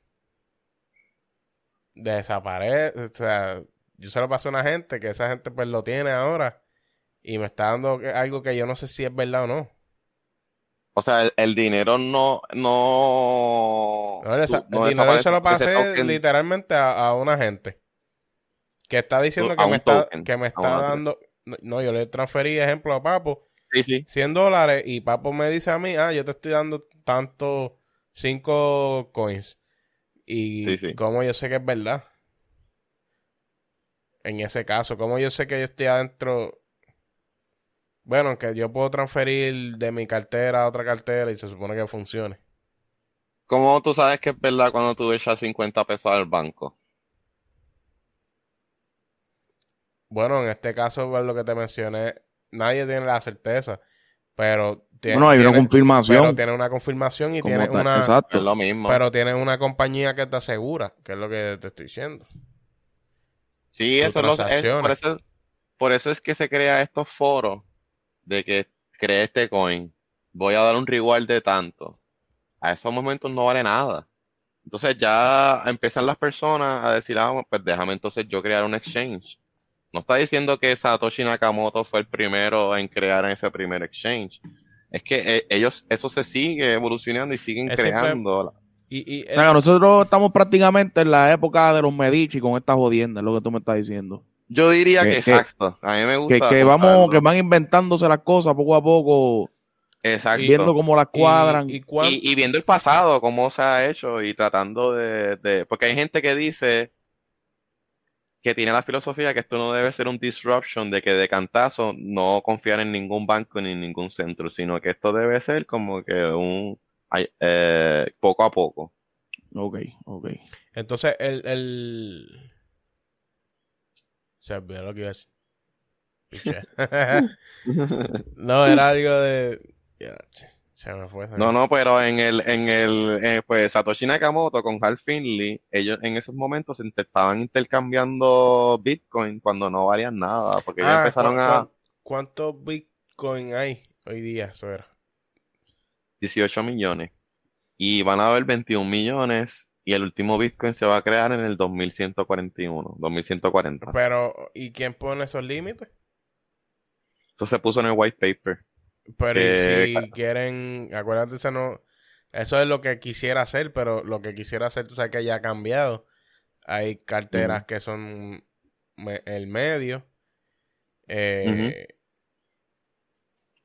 desaparece, o sea, yo se lo paso a una gente que esa gente pues lo tiene ahora y me está dando algo que yo no sé si es verdad o no. O sea, el, el dinero no, no, No, esa- tú- no el dinero se lo pasé token- literalmente a, a una gente que está diciendo que me está, token, que me está dando. No, yo le transferí ejemplo a Papo, Sí, sí. 100 dólares, y Papo me dice a mí, ah, yo te estoy dando tanto, 5 coins. Y Sí, sí. cómo yo sé que es verdad. En ese caso, cómo yo sé que yo estoy adentro. Bueno, que yo puedo transferir de mi cartera a otra cartera y se supone que funcione. ¿Cómo tú sabes que es verdad cuando tú echas 50 pesos al banco? Bueno, en este caso, por lo que te mencioné, nadie tiene la certeza, pero tiene, Bueno, hay una tiene- confirmación. pero tiene una confirmación y tiene tal, una, exacto. Es lo mismo. pero tiene una compañía que te asegura, que es lo que te estoy diciendo. Sí, tus eso es, lo- es- por eso, por eso es que se crea estos foros de que creé este coin, voy a dar un reward de tanto. A esos momentos no vale nada. Entonces ya empiezan las personas a decir, ah, pues déjame entonces yo crear un exchange. No está diciendo que Satoshi Nakamoto fue el primero en crear ese primer exchange. Es que eh, ellos, eso se sigue evolucionando y siguen creando. Y, y O sea, que nosotros estamos prácticamente en la época de los Medici con esta jodienda, es lo que tú me estás diciendo. Yo diría Que- que que- exacto. A mí me Que, gusta que vamos, juntarlo. que van inventándose las cosas poco a poco. Exacto. viendo cómo las cuadran. Y, y cuán- Y, y viendo el pasado, cómo se ha hecho y tratando de, de- Porque hay gente que dice que tiene la filosofía que esto no debe ser un disruption, de que de cantazo no confiar en ningún banco ni en ningún centro, sino que esto debe ser como que un... eh, poco a poco. Ok, ok. Entonces, el, el... Se olvidó lo que iba a decir. Piché. no, era algo de... se me fue. se me No, no, pero en el, en el, eh, pues Satoshi Nakamoto con Hal Finley, ellos en esos momentos se estaban intercambiando Bitcoin cuando no valían nada, porque Ah, empezaron ¿cu- a cu- ¿Cuántos Bitcoin hay hoy día? Eso era. 18 millones y van a haber 21 millones y el último Bitcoin se va a crear en el 2141, 2140. Pero, ¿y quién pone esos límites? Eso se puso en el white paper. Pero Que- si quieren, acuérdate, eso no, eso es lo que quisiera hacer, pero lo que quisiera hacer, tú sabes que ya ha cambiado. Hay carteras que son me- el medio. eh,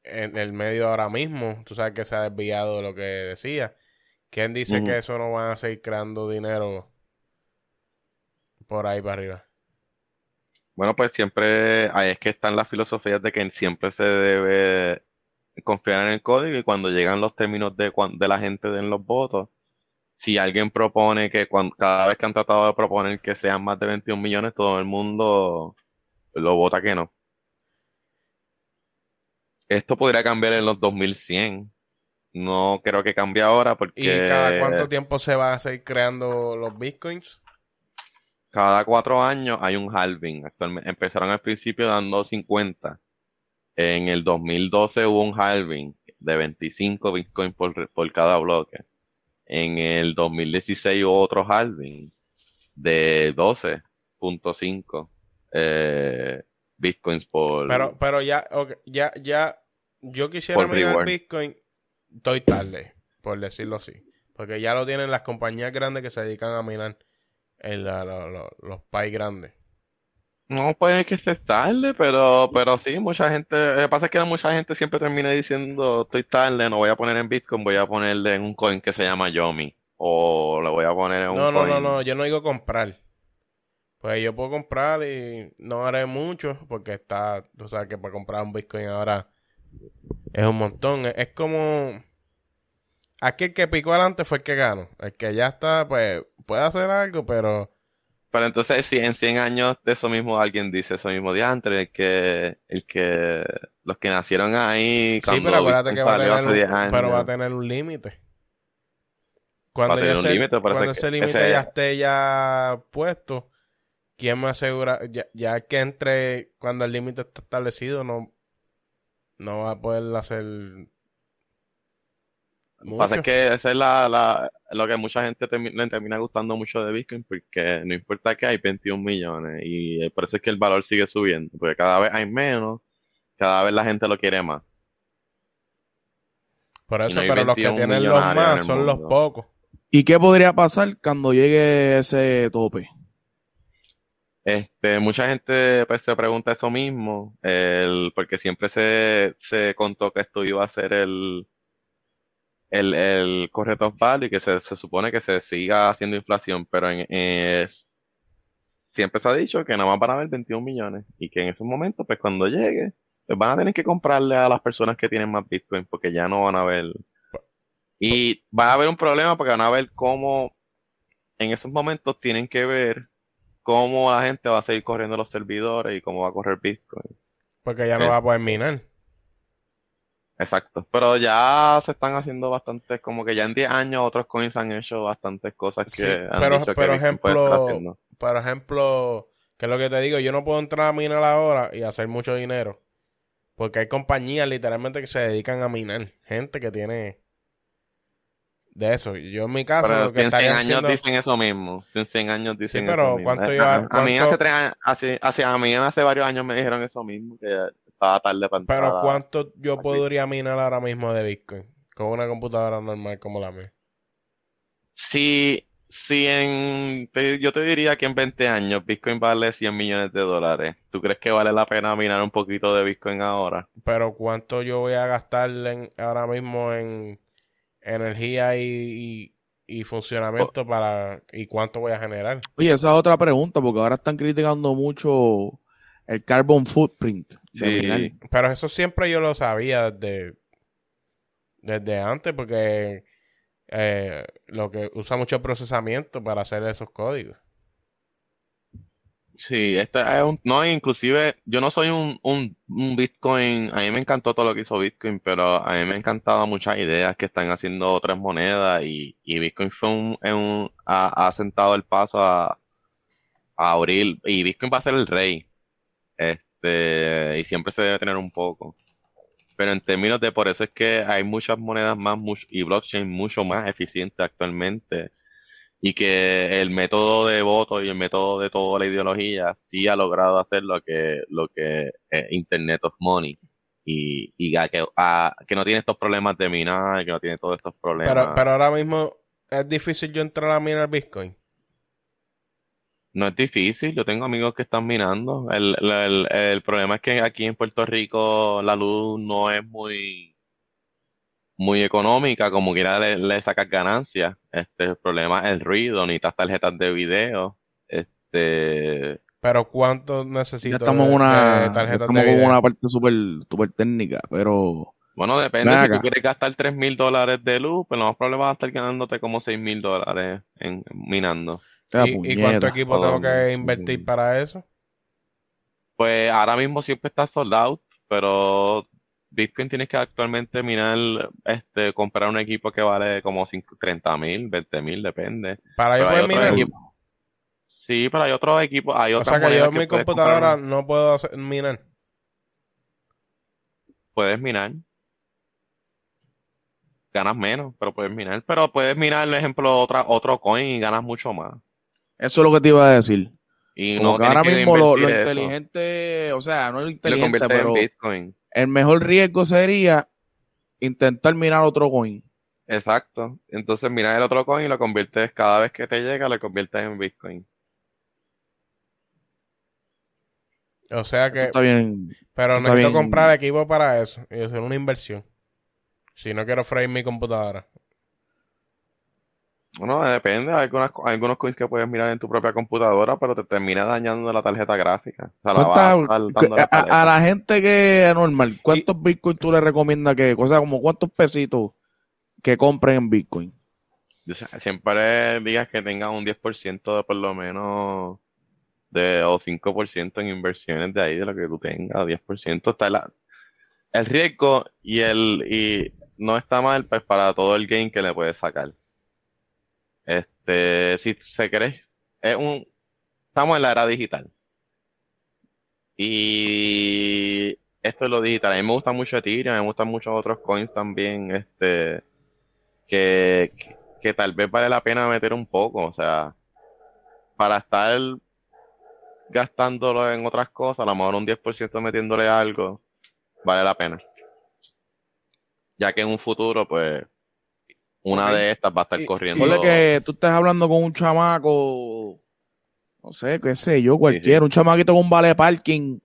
En el medio ahora mismo, tú sabes que se ha desviado de lo que decía. ¿Quién dice que eso no van a seguir creando dinero por ahí para arriba? Bueno, pues siempre, ahí es que están las filosofías de que siempre se debe confiar en el código y cuando llegan los términos de, cuan- de la gente en los votos, si alguien propone que cuan- cada vez que han tratado de proponer que sean más de 21 millones, todo el mundo lo vota que no. Esto podría cambiar en los 2100. No creo que cambie ahora ¿Y porque cada cuánto tiempo se va a seguir creando los bitcoins? Cada cuatro años hay un halving. Actualmente empezaron al principio dando 50. En el 2012 hubo un halving de 25 Bitcoin por, por cada bloque. En el 2016 hubo otro halving de 12.5 eh, Bitcoins por... Pero, pero ya, ya, ya, yo quisiera mirar reward. Bitcoin, estoy tarde, por decirlo así. Porque ya lo tienen las compañías grandes que se dedican a minar lo- lo- los países grandes. No puede que esté tarde, pero, pero sí, mucha gente, lo que pasa es que mucha gente siempre termina diciendo, estoy tarde, no voy a poner en Bitcoin, voy a ponerle en un coin que se llama Yomi, o le voy a poner en un No, no, no, coin. no, yo no digo comprar. Pues yo puedo comprar y no haré mucho porque está, tú sabes que para comprar un Bitcoin ahora es un montón. Es, es como, aquel que picó adelante fue el que ganó. El que ya está, pues puede hacer algo, pero... Pero entonces, si en 100 años de eso mismo alguien dice eso mismo diantre, el que, el que, los que nacieron ahí Sí, cuando pero acuérdate que va a tener hace 10 un, pero va a años, tener un límite. Cuando, Va a tener ya un límite, por eso cuando es ese límite ya esté ya puesto, ¿quién me asegura? Ya, ya que entre cuando el límite está establecido, no, no va a poder hacer Lo que pasa es mucho. que esa es la, la, lo que mucha gente termi- le termina gustando mucho de Bitcoin, porque no importa que hay 21 millones, y por eso es que el valor sigue subiendo, porque cada vez hay menos, cada vez la gente lo quiere más. Por eso, no pero los que 21 tienen los más son los pocos. ¿Y qué podría pasar cuando llegue ese tope? Este, mucha gente pues, se pregunta eso mismo, el, porque siempre se, se contó que esto iba a ser el, el, el correcto of value que se, se supone que se siga haciendo inflación, pero en, siempre se ha dicho que nada más van a haber 21 millones y que en esos momentos, pues cuando llegue, pues van a tener que comprarle a las personas que tienen más Bitcoin porque ya no van a ver. Y va a haber un problema porque van a ver cómo en esos momentos tienen que ver cómo la gente va a seguir corriendo los servidores y cómo va a correr Bitcoin. Porque ya no Eh. va a poder minar. Exacto. Pero ya se están haciendo bastantes, como que ya en 10 años otros coins han hecho bastantes cosas que Sí, han pero, dicho que pero estar ejemplo, haciendo. por ejemplo, que es lo que te digo, yo no puedo entrar a minar ahora y hacer mucho dinero. Porque hay compañías literalmente que se dedican a minar. Gente que tiene de eso. Yo en mi caso Pero lo que 100 años haciendo... dicen eso mismo. Si en 100 años dicen pero eso mismo. ¿cuánto Eh, a, a mí cuánto- hace tres años, hace, hace- a mí hace varios años me dijeron eso mismo, que estaba tarde para entrar Pero a- ¿cuánto yo aquí. podría minar ahora mismo de Bitcoin? Con una computadora normal como la mía. Si, si en, te- yo te diría que en 20 años Bitcoin vale 100 millones de dólares, ¿tú crees que vale la pena minar un poquito de Bitcoin ahora? Pero ¿cuánto yo voy a gastar en- ahora mismo en energía y, y- y funcionamiento para y cuánto voy a generar? Oye, esa es otra pregunta, porque ahora están criticando mucho el carbon footprint de Sí. minar. Pero eso siempre yo lo sabía desde, desde antes porque eh, lo que usa mucho procesamiento para hacer esos códigos. Sí, este es un, no, inclusive yo no soy un, un, un Bitcoin, a mí me encantó todo lo que hizo Bitcoin, pero a mí me han encantado muchas ideas que están haciendo otras monedas y, y Bitcoin fue un, es un- ha, ha sentado el paso a, a abrir y Bitcoin va a ser el rey, este, y siempre se debe tener un poco. Pero en términos de por eso es que hay muchas monedas más much- y blockchain mucho más eficientes actualmente y que el método de voto y el método de toda la ideología sí ha logrado hacer lo que lo que es Internet of Money y, y a que, a- que no tiene estos problemas de minar, que no tiene todos estos problemas. Pero, pero ahora mismo es difícil yo entrar a minar Bitcoin. No es difícil, yo tengo amigos que están minando. El, el, el- problema es que aquí en Puerto Rico la luz no es muy, muy económica, como quiera le, le sacas ganancias. Este, el problema es el ruido, necesitas tarjetas de video. Este, Pero ¿cuánto necesito Ya estamos en de- una, de ya tarjetas estamos de con video? una parte súper super técnica, pero bueno, depende, Ven si acá. tú quieres gastar tres mil dólares de luz, pues lo más probable vas a estar ganándote como seis mil dólares en minando. ¿Y, cuánto equipo tengo que invertir para eso? Pues ahora mismo siempre está sold out, pero Bitcoin tienes que actualmente minar, este, comprar un equipo que vale como 30 mil, 20 mil, depende. Para yo Pero hay poder otros minar. equipos. Sí, pero hay otros equipos, hay O sea que yo en mi computadora comprar. no puedo hacer- minar. Puedes minar, ganas menos, pero puedes minar. Pero puedes minar, por ejemplo, otra, otro coin y ganas mucho más. eso es lo que te iba a decir. Y Como no que ahora que mismo lo, inteligente, o sea, no lo inteligente, en pero Bitcoin. el mejor riesgo sería intentar mirar otro coin. Exacto. Entonces miras el otro coin y lo conviertes, cada vez que te llega, lo conviertes en Bitcoin. O sea que, está bien. pero está necesito bien. comprar equipo para eso y hacer una inversión. Si no quiero freír mi computadora. Bueno, depende. Hay algunas, hay algunos coins que puedes mirar en tu propia computadora, pero te termina dañando la tarjeta gráfica. O sea, la vas a ¿Cuánta- estar dándole a, la gente que es normal, ¿cuántos bitcoin tú le recomiendas que, o sea, como cuántos pesitos que compren en bitcoin? Yo Siempre digas que tengas un 10% de por lo menos de, o 5% en inversiones de ahí, de lo que tú tengas, 10% está la, el riesgo y el, y no está mal pues para todo el gain que le puedes sacar. Este, si se cree, es un, estamos en la era digital. Y esto es lo digital. A mí me gusta mucho Ethereum, me gustan muchos otros coins también, este, que, que, que tal vez vale la pena meter un poco. O sea, para estar gastándolo en otras cosas, a lo mejor un 10% metiéndole algo, vale la pena. Ya que en un futuro, pues, una de estas va a estar Y- corriendo. Ponle que tú estés hablando con un chamaco, no sé, qué sé yo, cualquiera, un chamaquito con un vale parking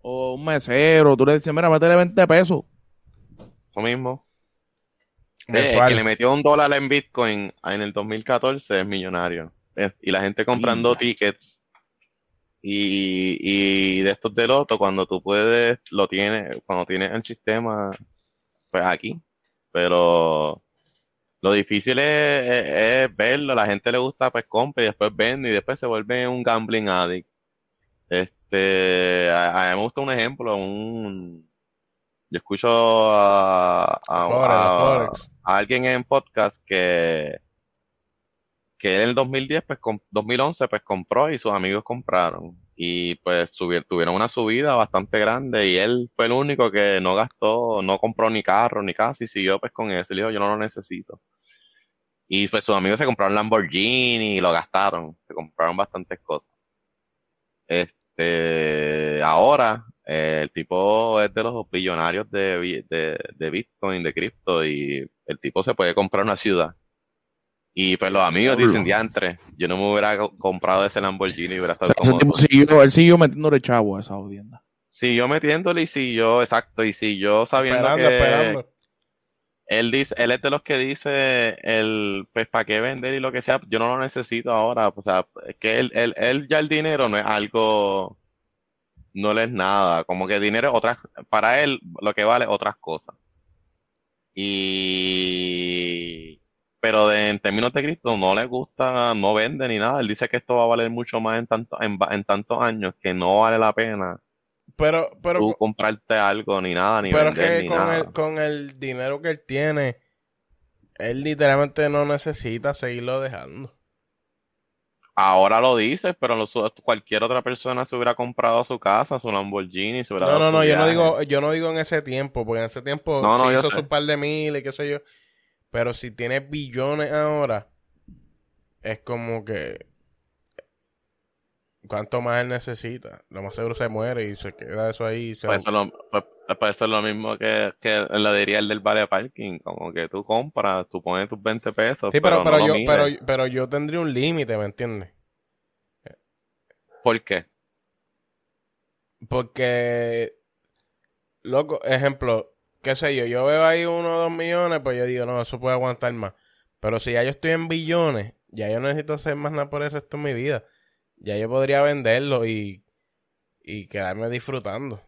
o un mesero, tú le dices, mira, métele 20 pesos. Eso mismo. Eh, el que le metió un dólar en Bitcoin en el 2014 es millonario. Y la gente comprando Mira. tickets y, y de estos de loto, cuando tú puedes, lo tienes, cuando tienes el sistema, pues aquí. Pero lo difícil es, es- es verlo. La gente le gusta, pues compra y después vende y después se vuelve un gambling addict. Este, a, a mí me gusta un ejemplo, un, yo escucho a, a- Forex, a- Forex. a alguien en podcast que, que él en el 2010, pues, com- 2011, pues compró y sus amigos compraron. Y pues tuvieron una subida bastante grande y él fue el único que no gastó, no compró ni carro ni casa y siguió pues con eso. Y dijo, yo no lo necesito. Y pues sus amigos se compraron Lamborghini y lo gastaron. Se compraron bastantes cosas. Este, ahora, eh, el tipo es de los billonarios de, de, de Bitcoin, de cripto, y el tipo se puede comprar una ciudad. Y pues los amigos dicen, diantre, yo no me hubiera co- comprado ese Lamborghini, hubiera O estado sea, cómodo. tipo siguió, él siguió metiéndole chavo a esa audiencia. Siguió metiéndole y siguió, exacto, y siguió sabiendo Esperando, que esperando. él dice, él es de los que dice el, pues para qué vender y lo que sea, yo no lo necesito ahora, o sea, es que él, él, él ya el dinero no es algo, no le es nada, como que dinero es otras, para él lo que vale es otras cosas. Y, pero de- en términos de cripto no le gusta, no vende ni nada, él dice que esto va a valer mucho más en tanto, en, en tantos años que no vale la pena Pero, pero, tú comprarte algo ni nada, ni pero es vender que ni con nada. el, con el dinero que él tiene, él literalmente no necesita seguirlo dejando. Ahora lo dices, pero lo cualquier otra persona se hubiera comprado su casa, su Lamborghini, se hubiera No, dado no, su no, yo no digo, yo no digo en ese tiempo, porque en ese tiempo No, yo hizo sé. su par de mil y qué sé yo. Pero si tiene billones ahora, es como que ¿cuánto más él necesita? Lo más seguro se muere y se queda eso ahí. y se Pues eso, es lo, pues- pues eso es lo mismo que, que le diría el del vale parking, como que tú compras, tú pones tus 20 pesos, Sí, pero, pero, lo yo, pero, pero yo tendría un límite, ¿me entiendes? ¿Por qué? Porque, loco, ejemplo, qué sé yo, yo veo ahí uno o dos millones, pues yo digo, no, eso puede aguantar más. Pero si ya yo estoy en billones, ya yo no necesito hacer más nada por el resto de mi vida. Ya yo podría venderlo y, y quedarme disfrutando.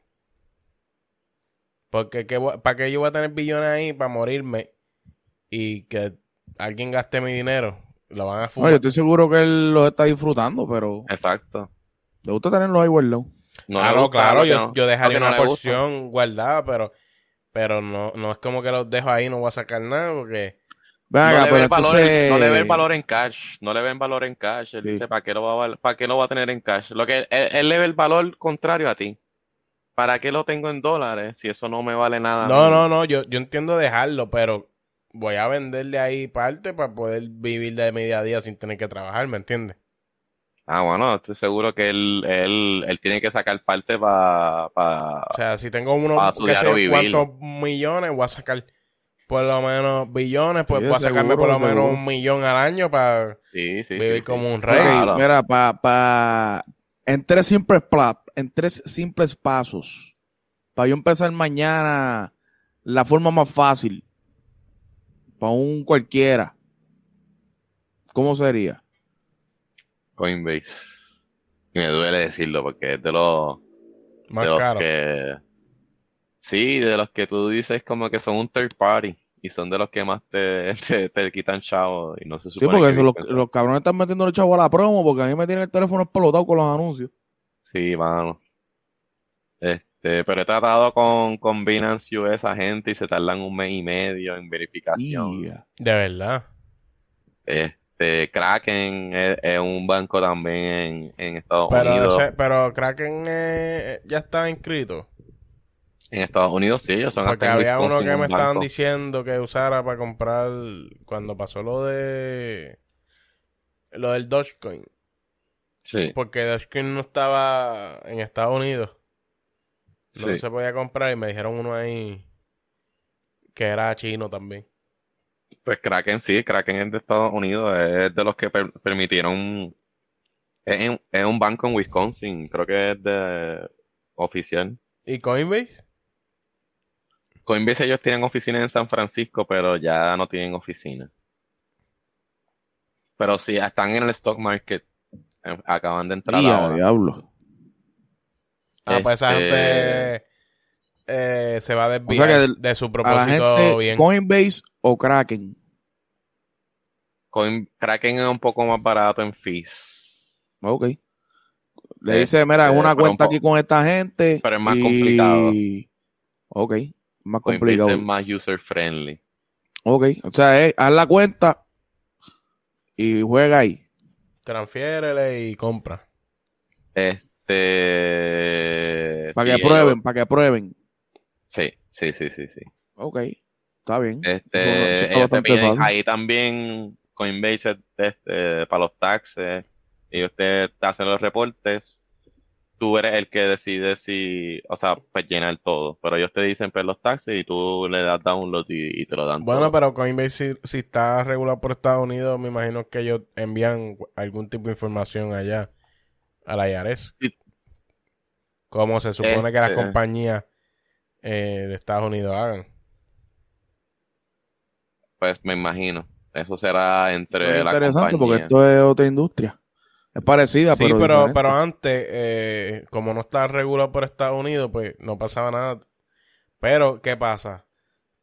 Porque ¿qué voy- ¿para qué yo voy a tener billones ahí para morirme y que alguien gaste mi dinero? Lo van a No, fumar. yo estoy seguro que él lo está disfrutando, pero Exacto. le gusta tenerlo ahí guardado. No ah, no, claro, que yo, no- yo dejaría no una porción guardada, pero, pero no, no es como que los dejo ahí, no voy a sacar nada, porque Ven No le, ve pero el valor, entonces... no le ve el valor en cash, no le ven valor en cash. Él Sí. dice, ¿para qué lo va a, para qué lo va a tener en cash? Lo que él, él le ve el valor contrario a ti. ¿Para qué lo tengo en dólares si eso no me vale nada? no, no, no, yo, yo entiendo dejarlo, pero voy a venderle ahí parte para poder vivir de mi día a día sin tener que trabajar, ¿me entiendes? Ah, bueno, estoy seguro que él, él, él tiene que sacar parte para... O sea, si tengo unos, Para su qué sé diario yo, vivir. cuántos millones, voy a sacar por lo menos billones, pues Sí, voy a sacarme seguro, por lo menos seguro. un millón al año para Sí, sí, vivir como un rey. Claro. mira, pa, pa, en tres simples pla- en tres simples pasos, para yo empezar mañana, la forma más fácil, para un cualquiera, ¿cómo sería? Coinbase. Y me duele decirlo porque es de los, Más de los caro. que... Sí, de los que tú dices como que son un third party y son de los que más te, te, te quitan chavo y no se Sí, supone porque que eso, los, cabrones están metiendo el chavo a la promo, porque a mí me tiene el teléfono explotado con los anuncios. Sí, mano. Este, pero he tratado con, con Binance US a gente y se tardan un mes y medio en verificación. Yeah. De verdad. Este, Kraken es, es un banco también en, en Estados Pero, Unidos. ese- pero Kraken eh, ya está inscrito. En Estados Unidos sí, ellos son Porque hasta había uno que un me estaban diciendo que usara para comprar cuando pasó lo de lo del Dogecoin. Sí, Porque Dogecoin no estaba en Estados Unidos. No sí. se podía comprar y me dijeron uno ahí que era chino también. Pues Kraken sí, Kraken es de Estados Unidos, es de los que per- permitieron, es, en- es un banco en Wisconsin, creo que es de oficial. ¿Y Coinbase? Coinbase ellos tienen oficinas en San Francisco, pero ya no tienen oficina. Pero sí, están en el stock market, eh, acaban de entrar ahora. diablo. Ah, pues esa Este, gente eh, se va a O desviar sea que de su A la propósito gente, bien. Coinbase o Kraken. Coin- Kraken es un poco más barato en fees, Ok. Le Eh, dice, mira, es eh, una un cuenta aquí con esta gente. pero es más y- complicado. Ok, más complicado. es más user friendly. Ok, o sea, es, haz la cuenta y juega ahí. Transfiérele y compra. Este, Para sí, que prueben, para que prueben. Sí, sí, sí, sí, sí. Ok, está bien. Este, ellos te piden, ahí también Coinbase es, este, para los taxes y usted te hace los reportes tú eres el que decide si, o sea, pues llenar todo. Pero ellos te dicen pues los taxis y tú le das download y, y te lo dan Bueno, todo. pero Coinbase si, si está regulado por Estados Unidos, me imagino que ellos envían algún tipo de información allá a la IARES. Sí. Como se supone que las Este- compañías eh, de Estados Unidos hagan. Pues me imagino. Eso será entre Es la interesante porque esto es otra industria. Es parecida, Sí, pero. pero antes, eh, como no está regulado por Estados Unidos, pues no pasaba nada. Pero, ¿qué pasa?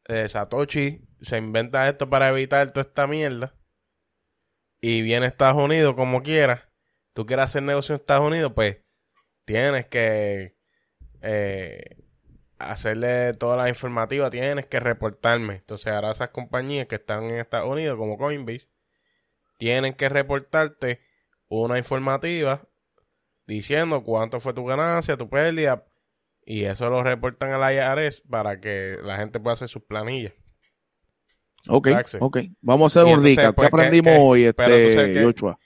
Eh, Satoshi se inventa esto para evitar toda esta mierda. Y viene a Estados Unidos como quiera. Tú quieres hacer negocio en Estados Unidos, pues tienes que eh, hacerle toda la informativa, tienes que reportarme. Entonces ahora esas compañías que están en Estados Unidos, como Coinbase, tienen que reportarte una informativa diciendo cuánto fue tu ganancia, tu pérdida, y eso lo reportan a la IRS para que la gente pueda hacer sus planillas. Ok, taxes. ok. Vamos a hacer un recap. pues, ¿Qué aprendimos que- hoy, este, que- Joshua?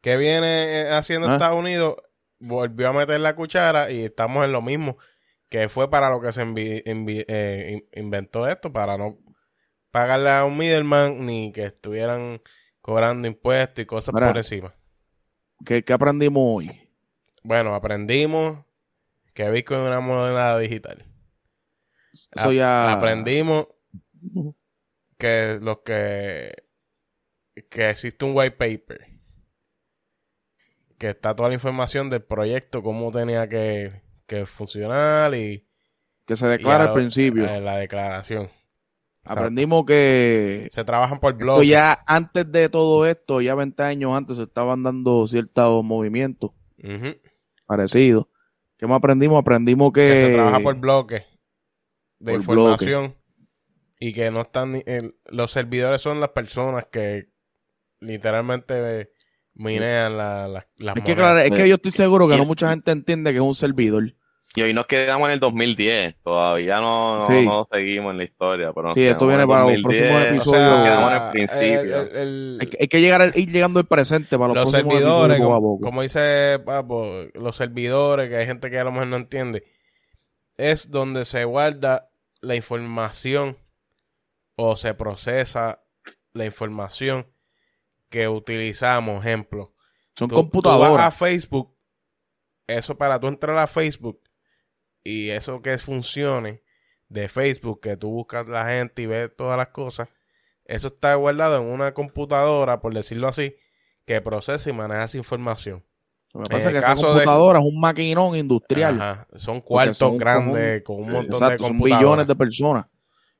¿Qué viene eh, haciendo Ah. Estados Unidos? Volvió a meter la cuchara y estamos en lo mismo, que fue para lo que se envi- envi- eh, in- inventó esto, para no pagarle a un middleman ni que estuvieran cobrando impuestos y cosas Mira. por encima. ¿Qué, qué aprendimos hoy? Bueno, aprendimos que Bitcoin es una moneda digital. Eso ya. Aprendimos que los que que existe un white paper que está toda la información del proyecto, cómo tenía que, que funcionar y, Que se declara al principio. eh, la declaración. Aprendimos que. Se trabajan por bloques. ya antes de todo esto, ya 20 años antes, se estaban dando ciertos movimientos Ujú. parecidos. ¿Qué más aprendimos? Aprendimos que. que se trabaja por bloques de por información y que no están el- los servidores son las personas que literalmente minean la, la- las Es que, claro, es que yo estoy seguro que no mucha gente entiende que es un servidor. Y hoy nos quedamos en el 2010. Todavía no, no, Sí. no seguimos en la historia. Pero nos Sí, esto quedamos viene en el para los 2010. próximos O episodios. sea, quedamos en el principio. el- el- el- Hay que, hay que llegar ir llegando al presente para los, los próximos servidores, episodios poco a como, poco. como dice Papo, los servidores, que hay gente que a lo mejor no entiende, es donde se guarda la información o se procesa la información que utilizamos. Ejemplo, Son tú, tú vas a computadoras. Facebook, eso para tú entrar a Facebook y eso que funcione de Facebook, que tú buscas la gente y ves todas las cosas, eso está guardado en una computadora, por decirlo así, que procesa y maneja esa información. Lo que pasa es que esa caso de- computadora es un maquinón industrial. Ajá, Son cuartos son grandes con un montón Exacto, de son computadoras. billones de personas.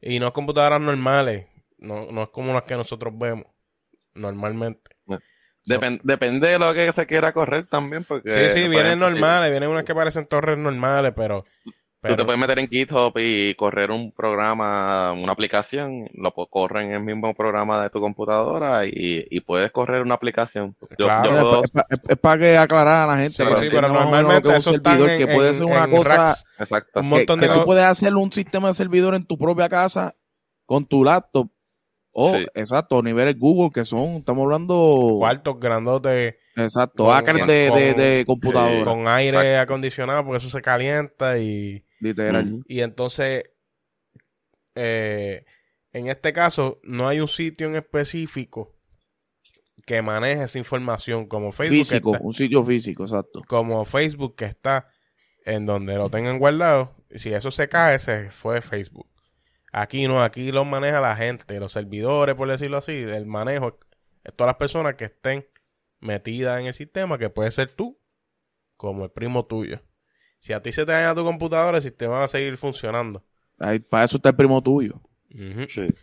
Y no computadoras normales, no, no es como las que nosotros vemos normalmente. Depen- depende de lo que se quiera correr también. Porque, Sí, sí, vienen normales, vienen unas que parecen torres normales, pero... Tú pero te puedes meter en GitHub y correr un programa, una aplicación, lo po- corre en el mismo programa de tu computadora y, y puedes correr una aplicación. Yo, Claro. yo Es, puedo- para que aclarar a la gente. Sí, sí, que pero normalmente que es un eso servidor, en, que puede en- ser una cosa racks, exacto. un que, montón que de tú co- puedes hacer un sistema de servidor en tu propia casa con tu laptop. O, Sí. exacto, niveles Google que son, estamos hablando, cuartos grandotes exacto, con- hackers con- de, de, con- de computadora, con aire acondicionado porque eso se calienta y, literal. Y entonces eh, en este caso no hay un sitio en específico que maneje esa información como Facebook que Físico, está- un sitio físico, exacto. como Facebook que está en donde lo tengan guardado si eso se cae se fue Facebook aquí no aquí lo maneja la gente los servidores por decirlo así el manejo es todas las personas que estén metidas en el sistema que puede ser tú como el primo tuyo si a ti se te daña tu computadora el sistema va a seguir funcionando Ahí, para eso está el primo tuyo. Ujú. Sí.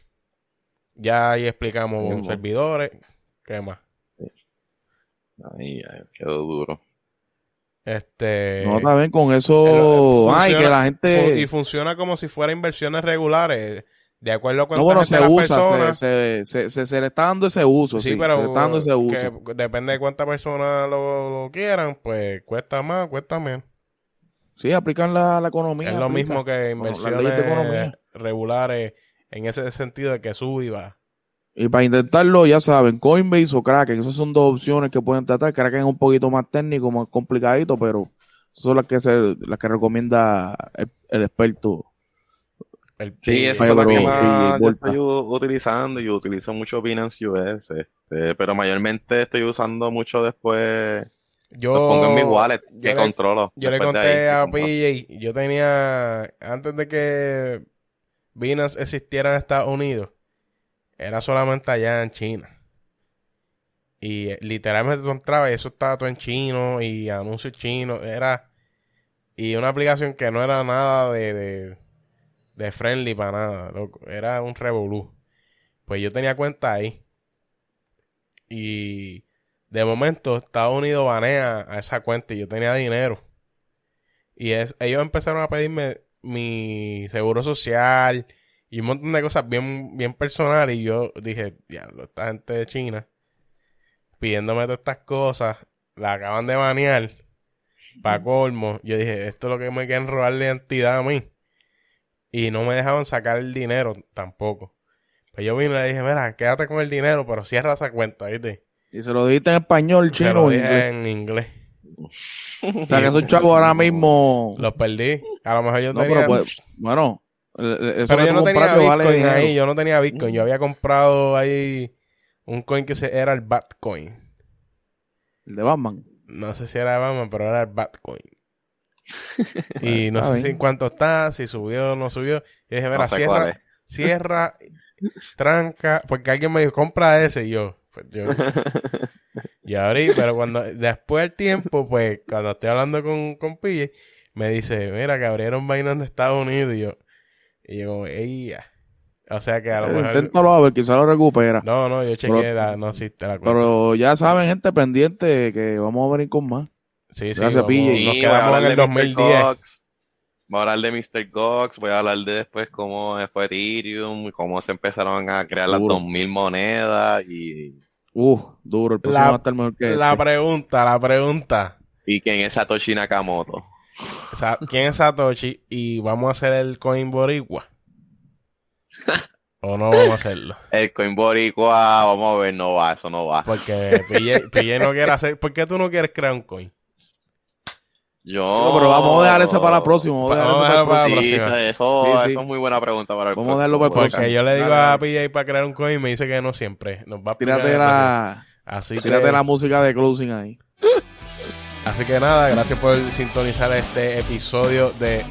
ya ahí explicamos servidores qué más Ahí, ahí, quedó duro. Este no, bien, con eso, ay, funciona- que la fu- gente... y funciona como si fuera inversiones regulares de acuerdo a No, bueno, se usa, se, se, se, se- se le está dando ese uso, sí, sí, pero se le está dando ese uso. que depende de cuántas personas lo, lo quieran pues cuesta más cuesta menos Sí, aplican la, la economía. es lo mismo que inversiones regulares en ese sentido de que sube y baja Y para intentarlo, ya saben, Coinbase o Kraken, esas son dos opciones que pueden tratar. Kraken es un poquito más técnico, más complicadito, pero son las que, se, las que recomienda el, el experto. El Sí, eso es lo que más yo estoy utilizando y utilizo mucho Binance US, este, pero mayormente estoy usando mucho después, Yo, los pongo en mi wallet yo que le- controlo. Yo le conté ahí, a. PJ, yo tenía, antes de que Binance existiera en Estados Unidos, era solamente allá en China. Y eh, literalmente tú entrabas y eso estaba todo en chino y anuncios chinos, era, y una aplicación que no era nada de, de, de friendly para nada, loco, era un revolú. Pues yo tenía cuenta ahí. Y de momento Estados Unidos banea a esa cuenta y yo tenía dinero. Y es, ellos empezaron a pedirme mi seguro social y un montón de cosas bien, bien personales. Y yo dije, diablo, esta gente de China pidiéndome todas estas cosas, la acaban de banear. Para colmo, yo dije, esto es lo que me quieren robar la identidad a mí. Y no me dejaban sacar el dinero tampoco. Pues yo vine y le dije, mira, quédate con el dinero, pero cierra esa cuenta, ¿viste? Y se lo dijiste en español, Se chino. lo o dije inglés. en inglés. O sea, que esos chavos ahora mismo. Los perdí. A lo mejor yo No, tenía... pero pues, bueno, eso pero que yo no tenía vale Bitcoin ahí. Yo no tenía Bitcoin. Yo había comprado ahí un coin que se, era el Batcoin. El de Batman. No sé si era Batman, pero era el Batcoin. Y no sé si en cuánto está, si subió o no subió. Y dije, mira, No sé cierra, cierra, tranca, porque alguien me dijo, compra ese y yo. Pues yo, y abrí, pero cuando, después del tiempo, pues, cuando estoy hablando con, con Pille, me dice, mira, que abrieron Binance de Estados Unidos y yo, y yo, ya. O sea que a lo Eh, mejor, Inténtalo a ver, quizá lo recupera. no, no, yo chequeé, Pero- la, no existe la cuenta. Pero ya saben, gente pendiente, que vamos a venir con más. sí, sí, gracias, vamos- Pille. Sí, nos quedamos hablar en el de Mr. 2010. Gox, Voy a hablar de Mr. Gox, voy a hablar de después cómo fue Ethereum, y cómo se empezaron a crear las Duro. 2000 monedas y, Uh, duro, el próximo La- va a estar mejor que La este. pregunta, la pregunta. y quién es Satoshi Nakamoto. ¿Quién es Satoshi? Y vamos a hacer el coin boricua. ¿O no vamos a hacerlo? El Coin Boricua, vamos a ver, no va, eso no va. Porque PJ, PJ no quiere hacer. ¿Por qué tú no quieres crear un coin? Yo... No, pero vamos a dejar esa para la próxima. Vamos a dejar a para para próxima. la próxima. Sí, eso, Sí, sí. eso es muy buena pregunta para el Vamos a dejarlo para el próximo. próximo. Porque yo le digo a PJ para crear un coin y me dice que no siempre. Nos va a Tírate la, Así que, tírate la música de closing ahí. así que nada, gracias por sintonizar este episodio de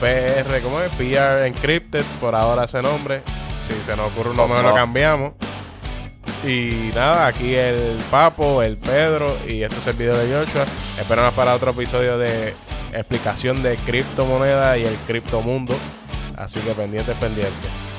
PR, ¿cómo es? PR Encrypted, por ahora ese nombre. Si se nos ocurre un nombre lo cambiamos. Y nada, aquí el Papo, el Pedro y este servidor de Joshua. Espéranos para otro episodio de explicación de criptomonedas y el criptomundo. Así que pendientes, pendientes.